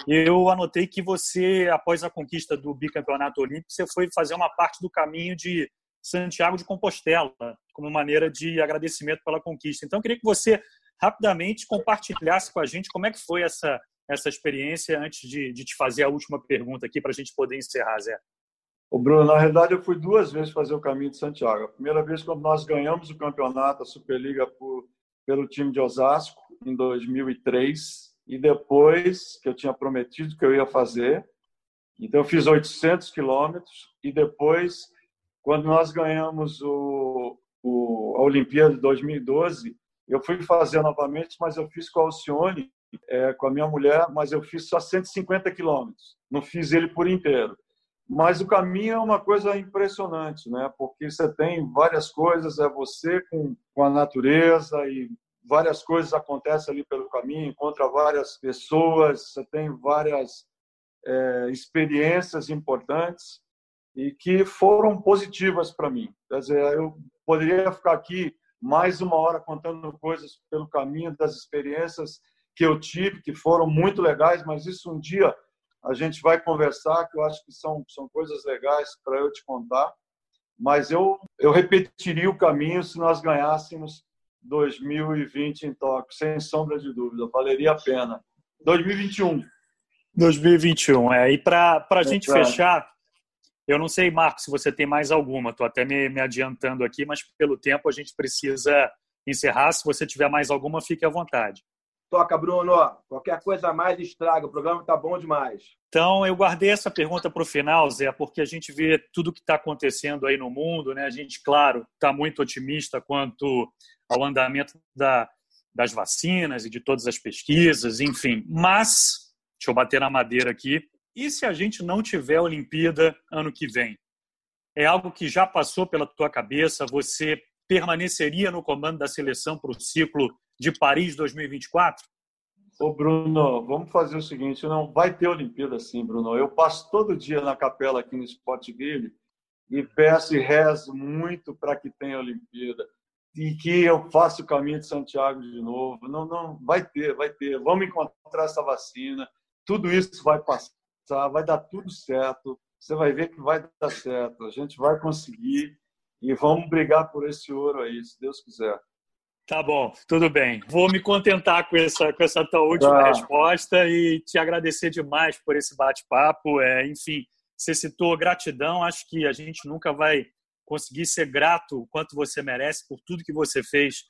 eu anotei que você, após a conquista do bicampeonato olímpico, você foi fazer uma parte do caminho de Santiago de Compostela, como maneira de agradecimento pela conquista. Então, eu queria que você rapidamente compartilhasse com a gente como é que foi essa essa experiência antes de, de te fazer a última pergunta aqui para a gente poder encerrar, Zé. O Bruno, na realidade, eu fui duas vezes fazer o caminho de Santiago. A primeira vez quando nós ganhamos o campeonato, a Superliga, por, pelo time de Osasco, em 2003. E depois, que eu tinha prometido que eu ia fazer. Então, eu fiz 800 quilômetros. E depois, quando nós ganhamos o, o, a Olimpíada de 2012, Eu fui fazer novamente, mas eu fiz com a Alcione, é, com a minha mulher, mas eu fiz só 150 quilômetros. Não fiz ele por inteiro. Mas o caminho é uma coisa impressionante, né? Porque você tem várias coisas, é você com, com a natureza e várias coisas acontecem ali pelo caminho, encontra várias pessoas, você tem várias é, experiências importantes e que foram positivas para mim. Quer dizer, eu poderia ficar aqui mais uma hora contando coisas pelo caminho das experiências que eu tive, que foram muito legais, mas isso um dia a gente vai conversar, que eu acho que são, são coisas legais para eu te contar. Mas eu, eu repetiria o caminho se nós ganhássemos 2020 em Tóquio, sem sombra de dúvida, valeria a pena. 2021. 2021, é. E para a gente fechar, eu não sei, Marco, se você tem mais alguma, estou até me, me adiantando aqui, mas pelo tempo a gente precisa encerrar. Se você tiver mais alguma, fique à vontade. Toca, Bruno. Qualquer coisa a mais estraga. O programa está bom demais. Então, eu guardei essa pergunta para o final, Zé, porque a gente vê tudo que está acontecendo aí no mundo. Né? A gente, claro, está muito otimista quanto ao andamento da, das vacinas e de todas as pesquisas, enfim. Mas, deixa eu bater na madeira aqui, e se a gente não tiver Olimpíada ano que vem? É algo que já passou pela tua cabeça? Você permaneceria no comando da seleção para o ciclo de Paris 2024? Ô Bruno, vamos fazer o seguinte, não vai ter Olimpíada sim, Bruno. Eu passo todo dia na capela aqui no Sportville e peço e rezo muito para que tenha Olimpíada e que eu faça o caminho de Santiago de novo. Não, não, vai ter, vai ter. Vamos encontrar essa vacina. Tudo isso vai passar, vai dar tudo certo. Você vai ver que vai dar certo. A gente vai conseguir e vamos brigar por esse ouro aí, se Deus quiser. Tá bom, tudo bem. Vou me contentar com essa, com essa tua última tá. resposta e te agradecer demais por esse bate-papo. É, enfim, você citou gratidão, acho que a gente nunca vai conseguir ser grato o quanto você merece por tudo que você fez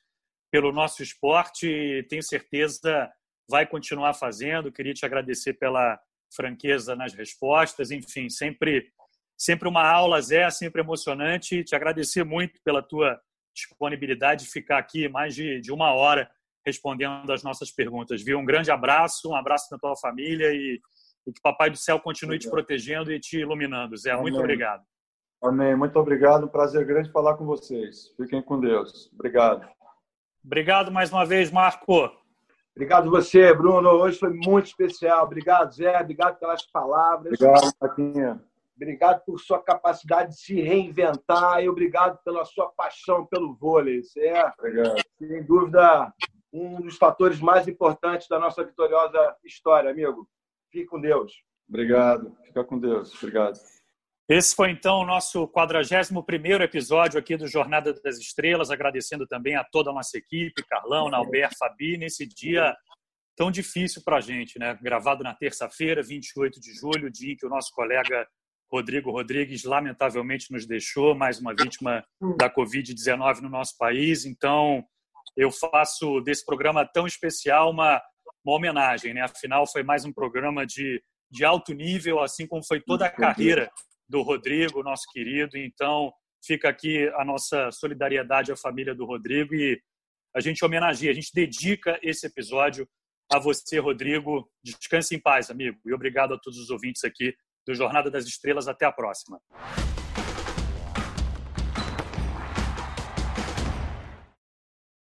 pelo nosso esporte e tenho certeza vai continuar fazendo. Queria te agradecer pela franqueza nas respostas, enfim, sempre sempre uma aula, Zé, sempre emocionante. Te agradecer muito pela tua disponibilidade de ficar aqui mais de, de uma hora respondendo as nossas perguntas. Viu? Um grande abraço, um abraço na tua família e, e que Papai do Céu continue obrigado. te protegendo e te iluminando. Zé, Amém. muito obrigado. Amém. Muito obrigado. Um prazer grande falar com vocês. Fiquem com Deus. Obrigado. Obrigado mais uma vez, Marco. Obrigado você, Bruno. Hoje foi muito especial. Obrigado, Zé. Obrigado pelas palavras. Obrigado, Paquinha. Obrigado por sua capacidade de se reinventar e obrigado pela sua paixão pelo vôlei. Isso é, obrigado. sem dúvida, um dos fatores mais importantes da nossa vitoriosa história, amigo. Fique com Deus. Obrigado. Fica com Deus. Obrigado. Esse foi então o nosso 41 episódio aqui do Jornada das Estrelas, agradecendo também a toda a nossa equipe, Carlão, Nalber, Fabi, nesse dia tão difícil para a gente, né? Gravado na terça-feira, 28 de julho, dia em que o nosso colega Rodrigo Rodrigues, lamentavelmente, nos deixou, mais uma vítima da Covid-19 no nosso país. Então, eu faço desse programa tão especial uma, uma homenagem. Né? Afinal, foi mais um programa de, de alto nível, assim como foi toda a carreira do Rodrigo, nosso querido. Então, fica aqui a nossa solidariedade à família do Rodrigo e a gente homenageia, a gente dedica esse episódio a você, Rodrigo. Descanse em paz, amigo. E obrigado a todos os ouvintes aqui do Jornada das Estrelas. Até a próxima.